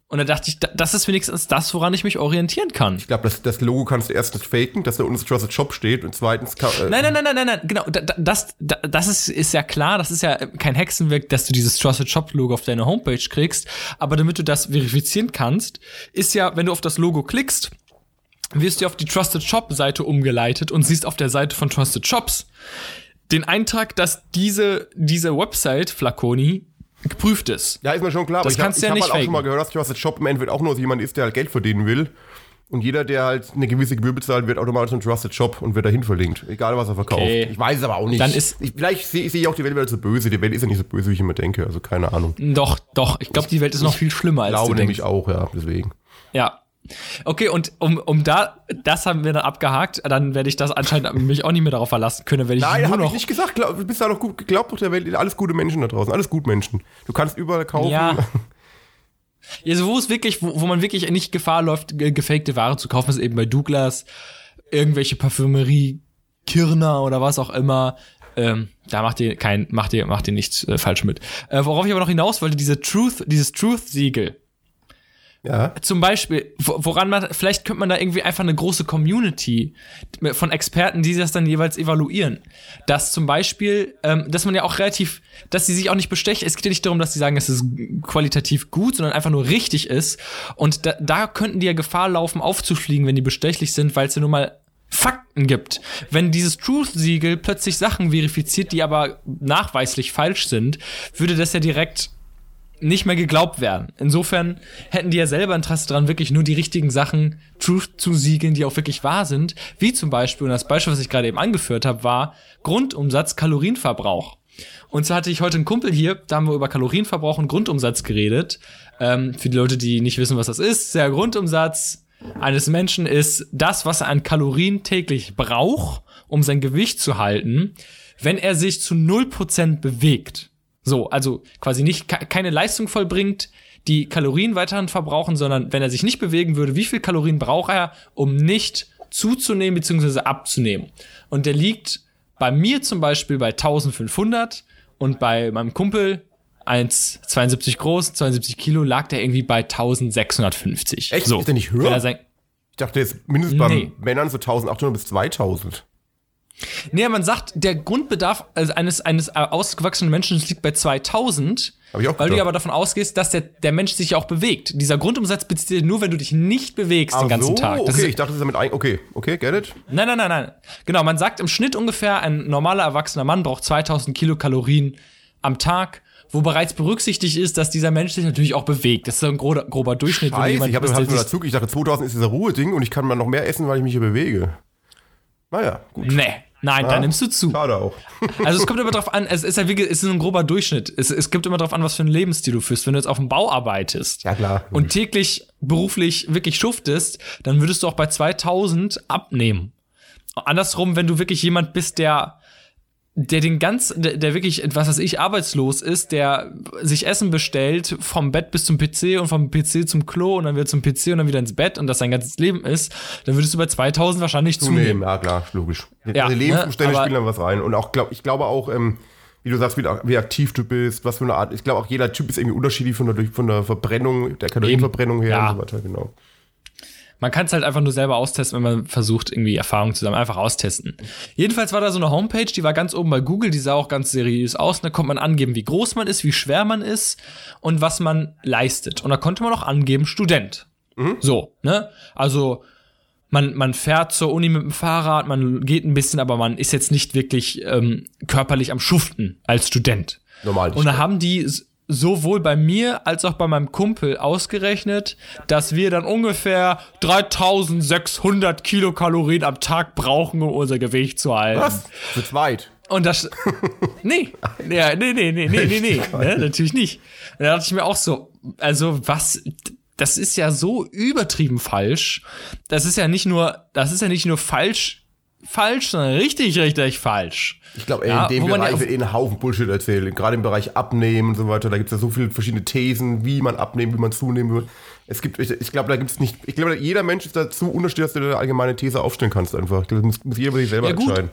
Und da dachte ich, da- das ist wenigstens das, woran ich mich orientieren kann. ich glaube, das, das Logo kannst du erstens faken, dass da unten das Trusted Shop steht und zweitens kann, äh, Nein, nein, nein, nein, nein, nein, genau, da, da, das, da, das ist, ist ja klar, das ist ja kein Hexenwerk, dass du dieses Trusted Shop Logo auf deine Homepage kriegst, aber damit du das verifizieren kannst, ist ja, wenn du auf das Logo klickst, wirst du auf die Trusted Shop Seite umgeleitet und siehst auf der Seite von Trusted Shops den Eintrag, dass diese, diese Website, Flaconi, geprüft ist. Ja, ist mir schon klar. Das aber ich kannst du ja ich nicht hab halt auch faken. schon mal gehört, dass Trusted Shop im Endeffekt auch nur so jemand ist, der halt Geld verdienen will. Und jeder, der halt eine gewisse Gebühr bezahlt, wird automatisch ein Trusted Shop und wird dahin verlinkt. Egal, was er verkauft. Okay. Ich weiß es aber auch nicht. Dann ist- ich, vielleicht sehe seh ich auch die Welt wieder so böse. Die Welt ist ja nicht so böse, wie ich immer denke. Also keine Ahnung. Doch, doch, ich glaube, die Welt ist noch viel schlimmer, Ich als glaube du nämlich denkst. auch, ja. Deswegen. Ja. Okay, und um, um da, das haben wir dann abgehakt, dann werde ich das anscheinend mich auch nicht mehr darauf verlassen können, wenn ich Nein, nur habe ich noch. nicht gesagt. Glaub, du bist da doch gut. Glaub doch der Welt, alles gute Menschen da draußen. Alles gut Menschen. Du kannst überall kaufen. Ja. Also wo es wirklich, wo, wo man wirklich nicht Gefahr läuft, ge- gefakte Ware zu kaufen, ist eben bei Douglas, irgendwelche Parfümerie, Kirner oder was auch immer. Ähm, da macht ihr kein, macht ihr, macht ihr nichts äh, falsch mit. Äh, worauf ich aber noch hinaus wollte, diese Truth, dieses Truth-Siegel. Ja. Zum Beispiel, wo- woran man, vielleicht könnte man da irgendwie einfach eine große Community von Experten, die das dann jeweils evaluieren. Dass zum Beispiel, ähm, dass man ja auch relativ, dass sie sich auch nicht bestechen. Es geht ja nicht darum, dass sie sagen, es ist qualitativ gut, sondern einfach nur richtig ist. Und da, da könnten die ja Gefahr laufen, aufzufliegen, wenn die bestechlich sind, weil es ja nun mal Fakten gibt. Wenn dieses Truth-Siegel plötzlich Sachen verifiziert, die aber nachweislich falsch sind, würde das ja direkt nicht mehr geglaubt werden. Insofern hätten die ja selber Interesse dran, wirklich nur die richtigen Sachen Truth zu siegeln, die auch wirklich wahr sind. Wie zum Beispiel, und das Beispiel, was ich gerade eben angeführt habe, war Grundumsatz, Kalorienverbrauch. Und so hatte ich heute einen Kumpel hier, da haben wir über Kalorienverbrauch und Grundumsatz geredet. Ähm, für die Leute, die nicht wissen, was das ist, der Grundumsatz eines Menschen ist das, was er an Kalorien täglich braucht, um sein Gewicht zu halten, wenn er sich zu 0% bewegt. So, also quasi nicht ke- keine Leistung vollbringt, die Kalorien weiterhin verbrauchen, sondern wenn er sich nicht bewegen würde, wie viel Kalorien braucht er, um nicht zuzunehmen bzw. abzunehmen? Und der liegt bei mir zum Beispiel bei 1500 und bei meinem Kumpel 1,72 groß, 72 Kilo, lag der irgendwie bei 1650. Echt? So. Ist der nicht höher? Er sein, Ich dachte jetzt mindestens bei Nee. Männern so 1800 bis 2000. Nee, man sagt, der Grundbedarf eines, eines äh, ausgewachsenen Menschen liegt bei 2000. Hab ich auch weil du gedacht. aber davon ausgehst, dass der, der Mensch sich auch bewegt. Dieser Grundumsatz bezieht sich nur, wenn du dich nicht bewegst den Ach ganzen so, Tag. Das Okay, ist, ich dachte, das ist damit ein. Okay, okay, get it? nein, nein, nein, nein. Genau, man sagt im Schnitt ungefähr, ein normaler erwachsener Mann braucht 2000 Kilokalorien am Tag, wo bereits berücksichtigt ist, dass dieser Mensch sich natürlich auch bewegt. Das ist so ein grober, grober Durchschnitt. wenn du Scheiße, jemand ich habe der nur dazu. Ich dachte, 2000 ist dieser Ruheding und ich kann mal noch mehr essen, weil ich mich hier bewege. Naja, gut. Nee, nein, da Ja. nimmst du zu. Schade auch. Also es kommt immer drauf an, es ist ja wie, es ist ein grober Durchschnitt. Es, es gibt immer drauf an, was für einen Lebensstil du führst. Wenn du jetzt auf dem Bau arbeitest Ja, klar. und täglich beruflich wirklich schuftest, dann würdest du auch bei 2000 abnehmen. Andersrum, wenn du wirklich jemand bist, der der den ganz, der, der wirklich, was weiß ich, arbeitslos ist, der sich Essen bestellt, vom Bett bis zum PC und vom PC zum Klo und dann wieder zum PC und dann wieder ins Bett und das sein ganzes Leben ist, dann würdest du bei 2000 wahrscheinlich Zunehmen, zunehmen. ja klar, logisch. Ja, die Lebensumstände ne, aber- spielen dann was rein. Und auch, glaub, ich glaube auch, ähm, wie du sagst, wie, wie aktiv du bist, was für eine Art. Ich glaube auch jeder Typ ist irgendwie unterschiedlich von der, von der Verbrennung, der Kalorienverbrennung her Ja. und so weiter, genau. Man kann es halt einfach nur selber austesten, wenn man versucht, irgendwie Erfahrungen zu sammeln. Einfach austesten. Jedenfalls war da so eine Homepage, die war ganz oben bei Google, die sah auch ganz seriös aus. Und da konnte man angeben, wie groß man ist, wie schwer man ist und was man leistet. Und da konnte man auch angeben, Student. So, ne? Also, man, man fährt zur Uni mit dem Fahrrad, man geht ein bisschen, aber man ist jetzt nicht wirklich ähm, körperlich am Schuften als Student. Normal. Und da haben die sowohl bei mir als auch bei meinem Kumpel ausgerechnet, dass wir dann ungefähr 3600 Kilokalorien am Tag brauchen, um unser Gewicht zu halten. Was? Zu zweit. Und das. Nee. Ja, nee, nee, nee, nee, nee, nee. Ne, natürlich nicht. Und da dachte ich mir auch so, also was. Das ist ja so übertrieben falsch. Das ist ja nicht nur, das ist ja nicht nur falsch, falsch, sondern richtig, richtig falsch. Ich glaube, Ja, in dem Bereich wird eh ein Haufen Bullshit erzählt. Gerade im Bereich Abnehmen und so weiter. Da gibt es ja so viele verschiedene Thesen, wie man abnehmen, wie man zunehmen will. Es gibt, ich, ich glaube, da gibt es nicht. Ich glaube, jeder Mensch ist dazu unterschiedlich, dass du eine allgemeine These aufstellen kannst einfach. Das muss, muss jeder für sich selber Ja, entscheiden.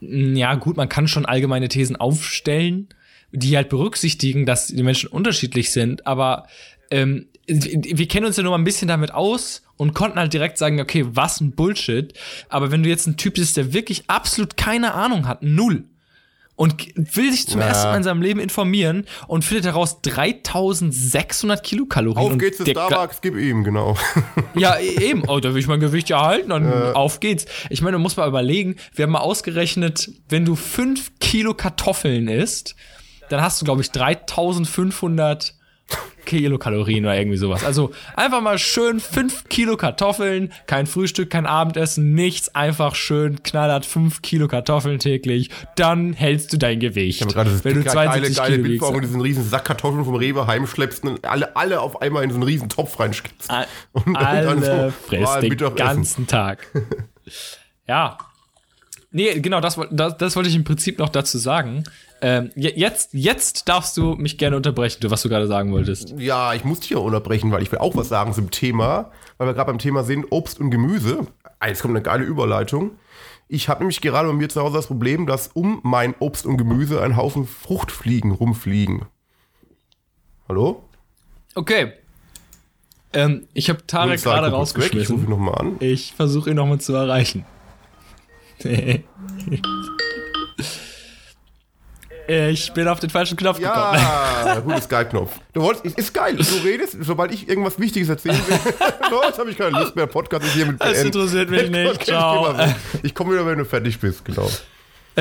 Ja, gut, man kann schon allgemeine Thesen aufstellen, die halt berücksichtigen, dass die Menschen unterschiedlich sind, aber ähm, wir kennen uns ja nur mal ein bisschen damit aus und konnten halt direkt sagen, okay, was ein Bullshit. Aber wenn du jetzt ein Typ bist, der wirklich absolut keine Ahnung hat, null, und will sich zum Na. ersten Mal in seinem Leben informieren und findet heraus 3600 Kilokalorien. Auf und geht's zu Starbucks, gib ihm, genau. ja, e- eben. Oh, da will ich mein Gewicht ja halten, dann auf geht's. Ich meine, du musst mal überlegen, wir haben mal ausgerechnet, wenn du 5 Kilo Kartoffeln isst, dann hast du, glaube ich, 3500 Kilokalorien oder irgendwie sowas. Also einfach mal schön 5 Kilo Kartoffeln, kein Frühstück, kein Abendessen, nichts, einfach schön knallhart 5 Kilo Kartoffeln täglich, dann hältst du dein Gewicht. Ich gerade das wenn du geile, 72 geile Kilo Bild vor, diesen riesen Sack Kartoffeln vom Rewe heimschleppst und alle, alle auf einmal in so einen riesen Topf reinschkippst. Al- Und dann Alle so, frisst ah, den ganzen Tag. ja. Nee, genau, das, das, das wollte ich im Prinzip noch dazu sagen. Ähm, je- jetzt, jetzt darfst du mich gerne unterbrechen, was du gerade sagen wolltest. Ja, ich muss dich ja unterbrechen, weil ich will auch was sagen zum Thema, weil wir gerade beim Thema sind, Obst und Gemüse. Ah, Jetzt kommt eine geile Überleitung. Ich habe nämlich gerade bei mir zu Hause das Problem, dass um mein Obst und Gemüse ein Haufen Fruchtfliegen rumfliegen. Hallo? Okay. Ähm, ich habe Tarek gerade weg, Ich rausgeschmissen. ihn nochmal an. Ich versuche ihn nochmal zu erreichen. ich bin auf den falschen Knopf gekommen. Ja, guter Skype-Knopf. Du wolltest, ist, geil. Du redest, sobald ich irgendwas Wichtiges erzählen will. jetzt habe ich keine Lust mehr. Podcast ist hier mit Das beenden. interessiert mich nicht, Podcast ciao. Ich komme wieder, wenn du fertig bist, genau.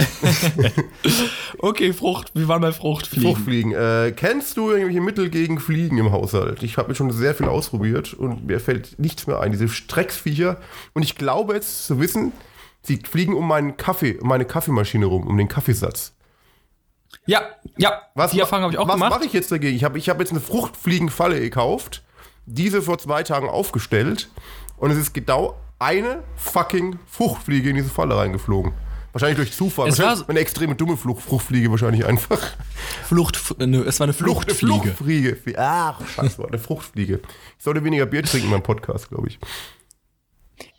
Okay, Frucht, wir waren bei Fruchtfliegen. Fruchtfliegen. Äh, kennst du irgendwelche Mittel gegen Fliegen im Haushalt? Ich habe mir schon sehr viel ausprobiert und mir fällt nichts mehr ein. Diese Strecksviecher. Und ich glaube jetzt zu wissen, sie fliegen um meinen Kaffee, um meine Kaffeemaschine rum, um den Kaffeesatz. Ja, ja, Was, die Erfahrung habe ich auch was gemacht. mache ich jetzt dagegen? Ich habe ich hab jetzt eine Fruchtfliegenfalle gekauft, diese vor zwei Tagen aufgestellt und es ist genau eine fucking Fruchtfliege in diese Falle reingeflogen. Wahrscheinlich durch Zufall. Es war eine extreme dumme Flucht, Fruchtfliege wahrscheinlich einfach. Flucht, nö, es war eine Flucht, eine Fluchtfliege. Fluchtfliege. Ach, scheiße, eine Fruchtfliege. Ich sollte weniger Bier trinken beim Podcast, glaube ich.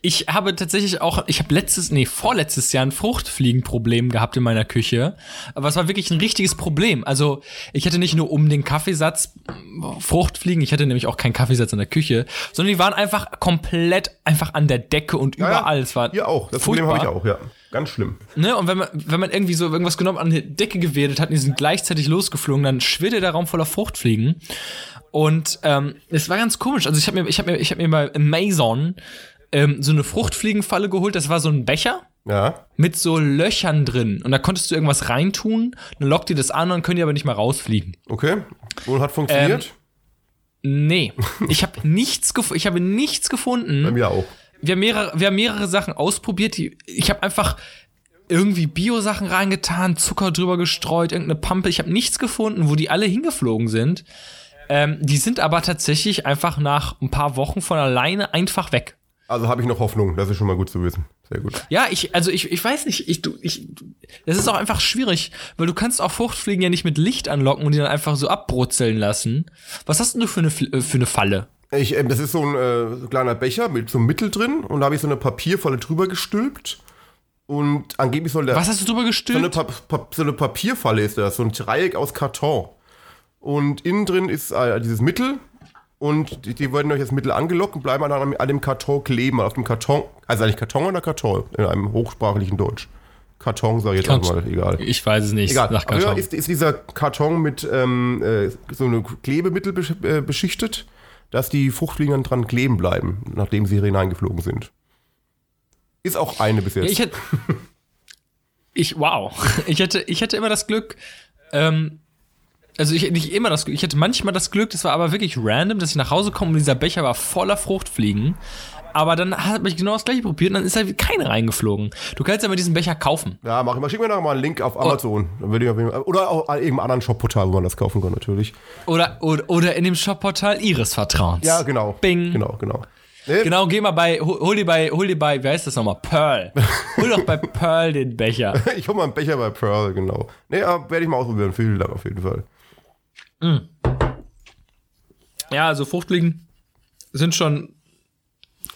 Ich habe tatsächlich auch, ich habe letztes, nee, vorletztes Jahr ein Fruchtfliegenproblem gehabt in meiner Küche. Aber es war wirklich ein richtiges Problem. Also, ich hatte nicht nur um den Kaffeesatz äh, Fruchtfliegen, ich hatte nämlich auch keinen Kaffeesatz in der Küche, sondern die waren einfach komplett einfach an der Decke und Ja, ja. überall. Es war Hier auch. Das Problem habe ich furchtbar. auch, ja. Ganz schlimm. Ne? Und wenn man, wenn man irgendwie so irgendwas genommen an die Decke gewedelt hat und die sind gleichzeitig losgeflogen, dann schwirrte der Raum voller Fruchtfliegen. Und ähm, es war ganz komisch. Also ich habe mir, ich habe mir, ich habe mir bei Amazon ähm, so eine Fruchtfliegenfalle geholt. Das war so ein Becher Ja. mit so Löchern drin. Und da konntest du irgendwas reintun, dann lockt ihr das an und können die aber nicht mehr rausfliegen. Okay. Und hat funktioniert? Nee, ich habe nichts gef ich habe nichts gefunden. Bei mir auch. wir haben mehrere, wir haben mehrere Sachen ausprobiert. Die, ich habe einfach irgendwie Bio-Sachen reingetan, Zucker drüber gestreut, irgendeine Pampe. Ich habe nichts gefunden, wo die alle hingeflogen sind. Ähm, die sind aber tatsächlich einfach nach ein paar Wochen von alleine einfach weg. Also habe ich noch Hoffnung. Das ist schon mal gut zu wissen. Sehr gut. Ja, ich, also ich, ich weiß nicht, ich, du, ich, das ist auch einfach schwierig, weil du kannst auch Fruchtfliegen ja nicht mit Licht anlocken und die dann einfach so abbrutzeln lassen. Was hast denn du für eine, äh, für eine Falle? Ich, ähm, das ist so ein äh, so kleiner Becher mit so einem Mittel drin und da habe ich so eine Papierfalle drüber gestülpt. Und angeblich soll der. Was hast du drüber so, eine gestülpt? Pa Pa so eine Papierfalle ist das, so ein Dreieck aus Karton. Und innen drin ist äh, dieses Mittel und die, die werden durch das Mittel angelockt und bleiben dann an, an dem Karton kleben. Auf dem Karton, also eigentlich Karton oder Karton in einem hochsprachlichen Deutsch. Karton sage ich jetzt auch mal, egal. Ich weiß es nicht. Egal. Nach Karton. ist, ist dieser Karton mit ähm, äh, so einem Klebemittel besch äh, beschichtet, dass die Fruchtfliegen dann dran kleben bleiben, nachdem sie hineingeflogen sind. Ist auch eine bis jetzt. Ja, ich hätte. Ich, wow. Ich hätte, ich hätte immer das Glück, ähm, also ich nicht immer das Glück, ich hatte manchmal das Glück, das war aber wirklich random, dass ich nach Hause komme und dieser Becher war voller Fruchtfliegen. Aber dann habe ich genau das gleiche probiert und dann ist halt keine reingeflogen. Du kannst ja mal diesen Becher kaufen. ja, mach ich mal. Schick mir noch mal einen Link auf Amazon. Dann würde ich auf jeden Fall- Oder auch an irgendeinem anderen Shop-Portal, wo man das kaufen kann, natürlich. Oder, oder, oder in dem Shopportal ihres Vertrauens. Ja, genau. Bing. Genau, genau. Ne? Genau, geh mal bei, hol, hol dir bei, hol dir bei, wie heißt das nochmal? Pearl. Hol doch bei Pearl den Becher. Ich hole mal einen Becher bei Pearl, genau. Ne, ja, werde ich mal ausprobieren. Vielen Dank auf jeden Fall. Ja, also Fruchtfliegen sind schon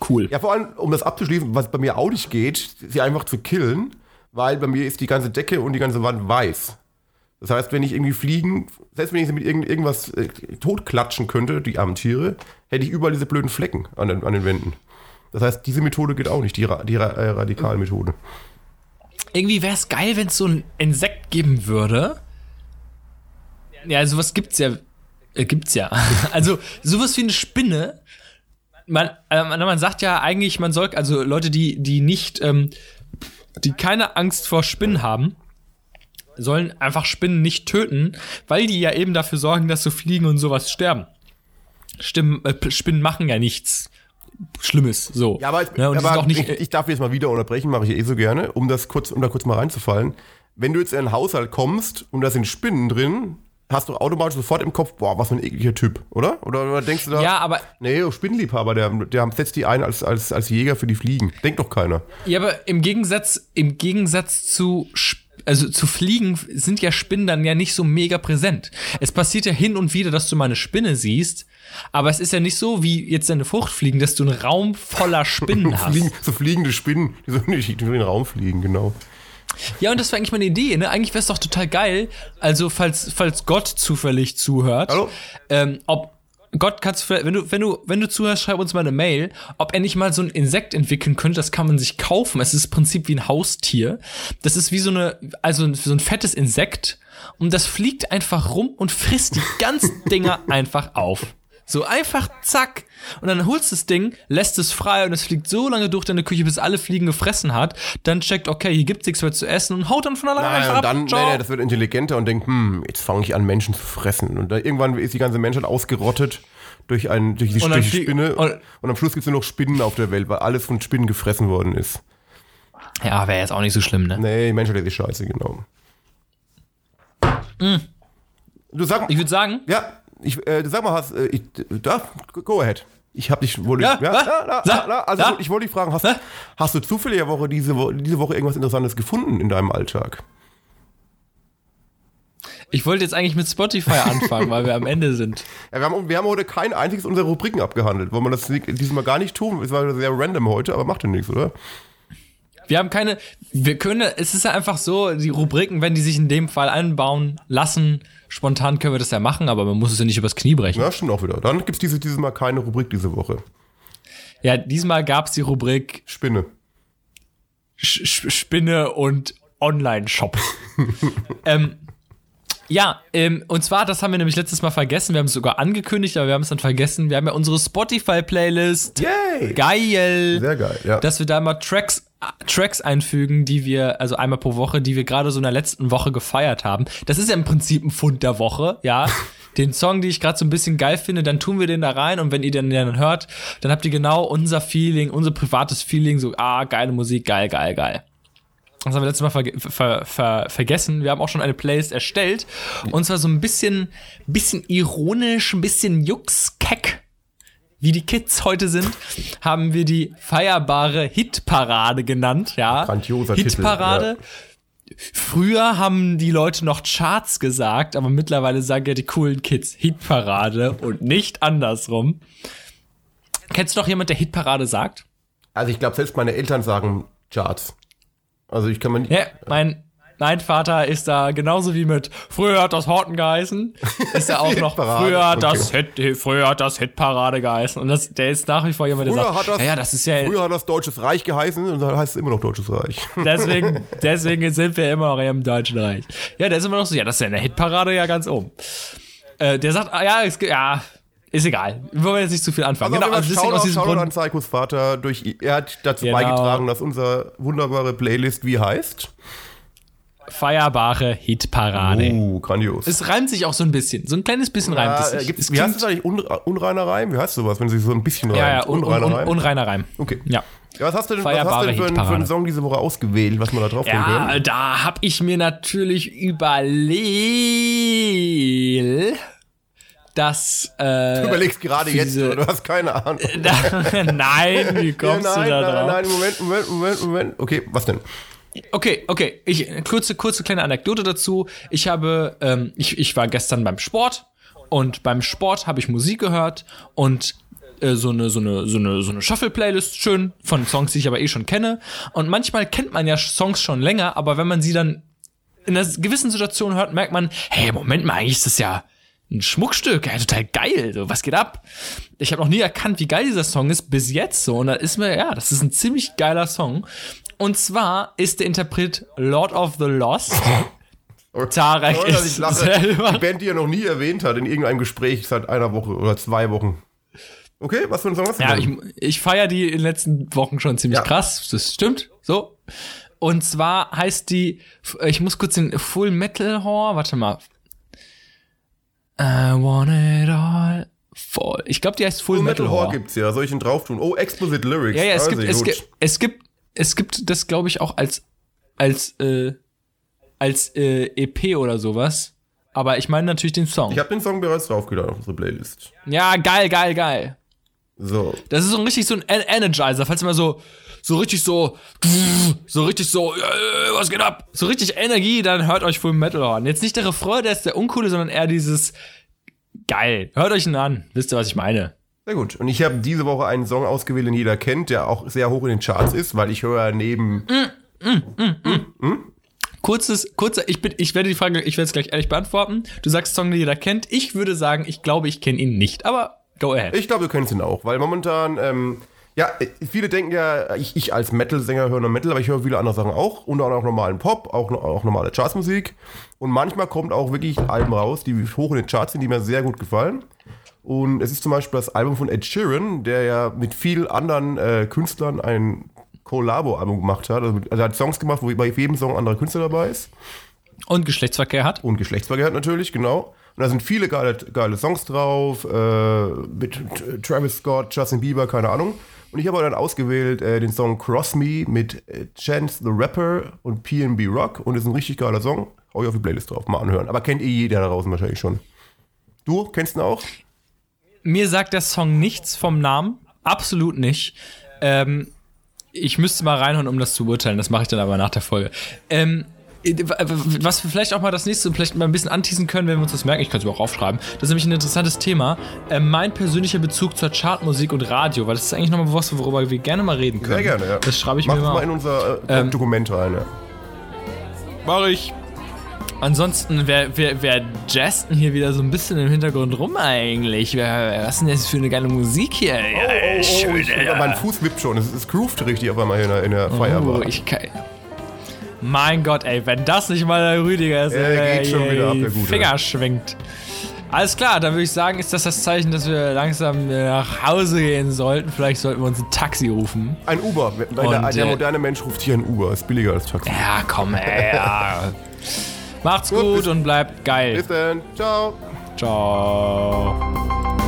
cool. Ja, vor allem, um das abzuschließen, was bei mir auch nicht geht, sie einfach zu killen, weil bei mir ist die ganze Decke und die ganze Wand weiß. Das heißt, wenn ich irgendwie fliegen, selbst wenn ich sie mit irgend, irgendwas äh, totklatschen könnte, die armen Tiere, hätte ich überall diese blöden Flecken an den, an den Wänden. Das heißt, diese Methode geht auch nicht, die, Ra- die Ra- äh, Radikalmethode. Irgendwie wäre es geil, wenn es so ein Insekt geben würde. Ja, sowas gibt's ja. Äh, gibt's ja. Also, sowas wie eine Spinne. Man, äh, man sagt ja eigentlich, man soll, also Leute, die, die nicht, ähm, die keine Angst vor Spinnen haben, sollen einfach Spinnen nicht töten, weil die ja eben dafür sorgen, dass so Fliegen und sowas sterben. Stimmen, äh, Spinnen machen ja nichts Schlimmes, so. Ja, aber, ja, sind aber ich, ich darf jetzt mal wieder unterbrechen, mache ich eh so gerne, um das kurz, um da kurz mal reinzufallen. Wenn du jetzt in einen Haushalt kommst und da sind Spinnen drin, hast du automatisch sofort im Kopf, boah, was für ein ekliger Typ, oder? Oder, oder denkst du da, ja, aber nee, oh, Spinnenliebhaber, der, der setzt die ein als, als, als Jäger für die Fliegen. Denkt doch keiner. Ja, aber im Gegensatz, im Gegensatz zu, also zu Fliegen sind ja Spinnen dann ja nicht so mega präsent. Es passiert ja hin und wieder, dass du mal eine Spinne siehst, aber es ist ja nicht so wie jetzt deine Fruchtfliegen, dass du einen Raum voller Spinnen hast. Fliegen, so fliegende Spinnen, die so nicht in den Raum fliegen, genau. Ja, und das war eigentlich meine Idee, ne? Eigentlich wäre es doch total geil. Also, falls, falls Gott zufällig zuhört, Hallo? ähm, ob Gott kannst du, wenn du, wenn du, wenn du zuhörst, schreib uns mal eine Mail, ob er nicht mal so ein Insekt entwickeln könnte, das kann man sich kaufen. Es ist im Prinzip wie ein Haustier. Das ist wie so eine, also so ein fettes Insekt und das fliegt einfach rum und frisst die ganzen Dinger einfach auf. So einfach zack. Und dann holst du das Ding, lässt es frei und es fliegt so lange durch deine Küche, bis alle Fliegen gefressen hat. Dann checkt, okay, hier gibt's nichts mehr zu essen und haut dann von alleine Nein, einfach und ab. dann, nee, nee, das wird intelligenter und denkt, hm, jetzt fange ich an, Menschen zu fressen. Und dann irgendwann ist die ganze Menschheit ausgerottet durch, ein, durch die, durch die Spinne. und- Und, am Schluss gibt es nur noch Spinnen auf der Welt, weil alles von Spinnen gefressen worden ist. ja, wäre jetzt auch nicht so schlimm, ne? Nee, die Menschheit ist die Scheiße, genau. Du sag, Ich würde sagen, ja, ich, äh, sag mal, hast, äh, ich, da, go ahead. Ich hab dich, wollte, Ja, ja, na, na, also sag. ich wollte dich fragen, hast, hast du zufällig Woche diese, Woche diese Woche irgendwas Interessantes gefunden in deinem Alltag? ich wollte jetzt eigentlich mit Spotify anfangen, weil wir am Ende sind. Ja, wir, haben, wir haben heute kein einziges unserer Rubriken abgehandelt. Wollen wir das diesmal gar nicht tun? Es war sehr random heute, aber macht ja nichts, oder? Wir haben keine, wir können, es ist ja einfach so, die Rubriken, wenn die sich in dem Fall einbauen lassen, spontan können wir das ja machen, aber man muss es ja nicht übers Knie brechen. Ja, stimmt auch wieder. Dann gibt es diese, dieses Mal keine Rubrik diese Woche. Ja, diesmal gab's die Rubrik Spinne. Sch Spinne und Online-Shop. ähm, ja, ähm, und zwar, das haben wir nämlich letztes Mal vergessen. Wir haben es sogar angekündigt, aber wir haben es dann vergessen. Wir haben ja unsere Spotify-Playlist. Yay! Geil. Sehr geil, ja. dass wir da mal Tracks, Tracks einfügen, die wir, also einmal pro Woche, die wir gerade so in der letzten Woche gefeiert haben. Das ist ja im Prinzip ein Fund der Woche, ja. Den Song, den ich gerade so ein bisschen geil finde, dann tun wir den da rein und wenn ihr den dann hört, dann habt ihr genau unser Feeling, unser privates Feeling, so, ah, geile Musik, geil, geil, geil. Das haben wir letztes Mal verge ver ver vergessen. Wir haben auch schon eine Playlist erstellt. Und zwar so ein bisschen, bisschen ironisch, ein bisschen juxkeck wie die Kids heute sind, haben wir die feierbare Hitparade genannt, ja. Grandioser Titel, Hitparade. Früher haben die Leute noch Charts gesagt, aber mittlerweile sagen ja die coolen Kids Hitparade und nicht andersrum. Kennst du noch jemand, der Hitparade sagt? Also ich glaube, selbst meine Eltern sagen Charts. Also ich kann mir nicht. Ja, mein, mein Vater ist da genauso wie mit früher hat das Horten geheißen, ist er auch noch früher hat okay. das Hit, früher hat das Hitparade geheißen und das, der ist nach wie vor jemand, der Früher sagt, hat das, ja, ja, das ist ja früher hat das Deutsches Reich geheißen und dann heißt es immer noch Deutsches Reich. Deswegen, deswegen sind wir immer noch im Deutschen Reich. Ja, der ist immer noch so, ja, das ist ja in der Hitparade ja ganz oben. Äh, der sagt, ah, ja, es, ja, ist egal. Wir wollen jetzt nicht zu viel anfangen. Also genau, also deswegen aus Shoutout, diesem Shoutout Grund. an Psychos Vater. Durch, er hat dazu Genau. beigetragen, dass unsere wunderbare Playlist wie heißt. Feierbare Hitparade. Uh, grandios. Es reimt sich auch so ein bisschen. So ein kleines bisschen reimt Ja, es äh, sich. gibt's, Es wie heißt das eigentlich? Un, unreiner Reim? Wie heißt sowas, wenn sie so ein bisschen reimt? Ja, ja, un, un, unreiner un, Reim? unreiner Reim. Okay. Ja. Ja, was hast du denn, was hast du denn für, einen, für einen Song diese Woche ausgewählt, was man da drauf Ja, können? da hab ich mir natürlich überlegt, dass. Äh, Du überlegst gerade jetzt, du hast keine Ahnung. nein, wie kommst ja, nein, du da nein, drauf? nein, Moment, Moment, Moment, Moment. Okay, was denn? Okay, okay. Ich, kurze, kurze kleine Anekdote dazu. Ich habe, ähm, ich, ich war gestern beim Sport und beim Sport habe ich Musik gehört und äh, so eine so eine so eine so eine Shuffle Playlist schön von Songs, die ich aber eh schon kenne. Und manchmal kennt man ja Songs schon länger, aber wenn man sie dann in einer gewissen Situation hört, merkt man, hey, Moment mal, eigentlich ist das ja ein Schmuckstück, ja, total geil, so, was geht ab? Ich habe noch nie erkannt, wie geil dieser Song ist, bis jetzt so, und da ist mir, ja, das ist ein ziemlich geiler Song. Und zwar ist der Interpret Lord of the Lost. Tarek Sorry, dass ist ich lache. selber- Die Band, die er noch nie erwähnt hat in irgendeinem Gespräch seit einer Woche oder zwei Wochen. Okay, was für ein Song hast du Ja, denn? ich, ich feiere die in den letzten Wochen schon ziemlich Ja. krass. Das stimmt. So. Und zwar heißt die, ich muss kurz den Full Metal Horror, warte mal. I want it all. Voll. Ich glaube, die heißt Full, Full Metal, Metal Horror Horror. gibt's ja. Soll ich ihn drauf tun? Oh, Explicit Lyrics. Ja, ja, es Also gibt, es gibt, es gibt, es gibt das, glaube ich, auch als, als, äh, als äh, EP oder sowas. Aber ich meine natürlich den Song. Ich habe den Song bereits draufgeladen auf unsere Playlist. Ja, geil, geil, geil. So. Das ist so ein richtig so ein En- Energizer, falls mal so so richtig so so richtig so äh, was geht ab? So richtig Energie, dann hört euch Full Metal an. Jetzt nicht der Refrain, der ist der uncoole, sondern eher dieses geil. Hört euch ihn an. Wisst ihr, was ich meine? Sehr gut. Und ich habe diese Woche einen Song ausgewählt, den jeder kennt, der auch sehr hoch in den Charts ist, weil ich höre neben. Kurzes kurzer ich bin ich werde die Frage, ich werde es gleich ehrlich beantworten. Du sagst Song, den jeder kennt. Ich würde sagen, ich glaube, ich kenne ihn nicht, aber go ahead. Ich glaube, du kennst ihn auch, weil momentan, ähm, ja, viele denken ja, ich, ich als Metal-Sänger höre nur Metal, aber ich höre viele andere Sachen auch, unter anderem auch normalen Pop, auch, auch normale Chartsmusik. Und manchmal kommt auch wirklich Alben raus, die hoch in den Charts sind, die mir sehr gut gefallen. Und es ist zum Beispiel das Album von Ed Sheeran, der ja mit vielen anderen äh, Künstlern ein Collabo-Album gemacht hat. Also, also er hat Songs gemacht, wo bei jedem Song ein anderer Künstler dabei ist. Und Geschlechtsverkehr hat. Und Geschlechtsverkehr natürlich, genau. Und da sind viele geile, geile Songs drauf, äh, mit Travis Scott, Justin Bieber, keine Ahnung. Und ich habe dann ausgewählt äh, den Song Cross Me mit äh, Chance the Rapper und PNB Rock. Und das ist ein richtig geiler Song. Hau ich auf die Playlist drauf, mal anhören. Aber kennt eh jeder da draußen wahrscheinlich schon. Du kennst ihn auch? Mir sagt der Song nichts vom Namen. Absolut nicht. Ähm, ich müsste mal reinhören, um das zu beurteilen. Das mache ich dann aber nach der Folge. Ähm, was wir vielleicht auch mal das nächste vielleicht mal ein bisschen anteasen können, wenn wir uns das merken, ich kann es mir auch aufschreiben. Das ist nämlich ein interessantes Thema. Ähm, mein persönlicher Bezug zur Chartmusik und Radio, weil das ist eigentlich nochmal was, worüber wir gerne mal reden können. Sehr gerne, ja. Das schreibe ich Mach mir mal. mal in unser äh, Ähm, Dokument rein. Ja. Mach ich. Ansonsten, wer, wer, wer jazzt denn hier wieder so ein bisschen im Hintergrund rum eigentlich? Wer, was ist denn das für eine geile Musik hier? Ja, Oh, schön, ich, Alter. mein Fuß wippt schon. Es, es groovt richtig auf einmal hier in der, in der Oh, Feierbar. ich kann. Mein Gott, ey, wenn das nicht mal der Rüdiger ist, Ja, der ey, geht schon ey, wieder ab, der Gute. Finger schwingt. Alles klar, dann würde ich sagen, ist das das Zeichen, dass wir langsam nach Hause gehen sollten. Vielleicht sollten wir uns ein Taxi rufen. Ein Uber. Der, der äh, moderne Mensch ruft hier ein Uber. Ist billiger als Taxi. Ja, komm, ey. Ja. Macht's Gut, gut und bleibt geil. Bis dann. Ciao. Ciao.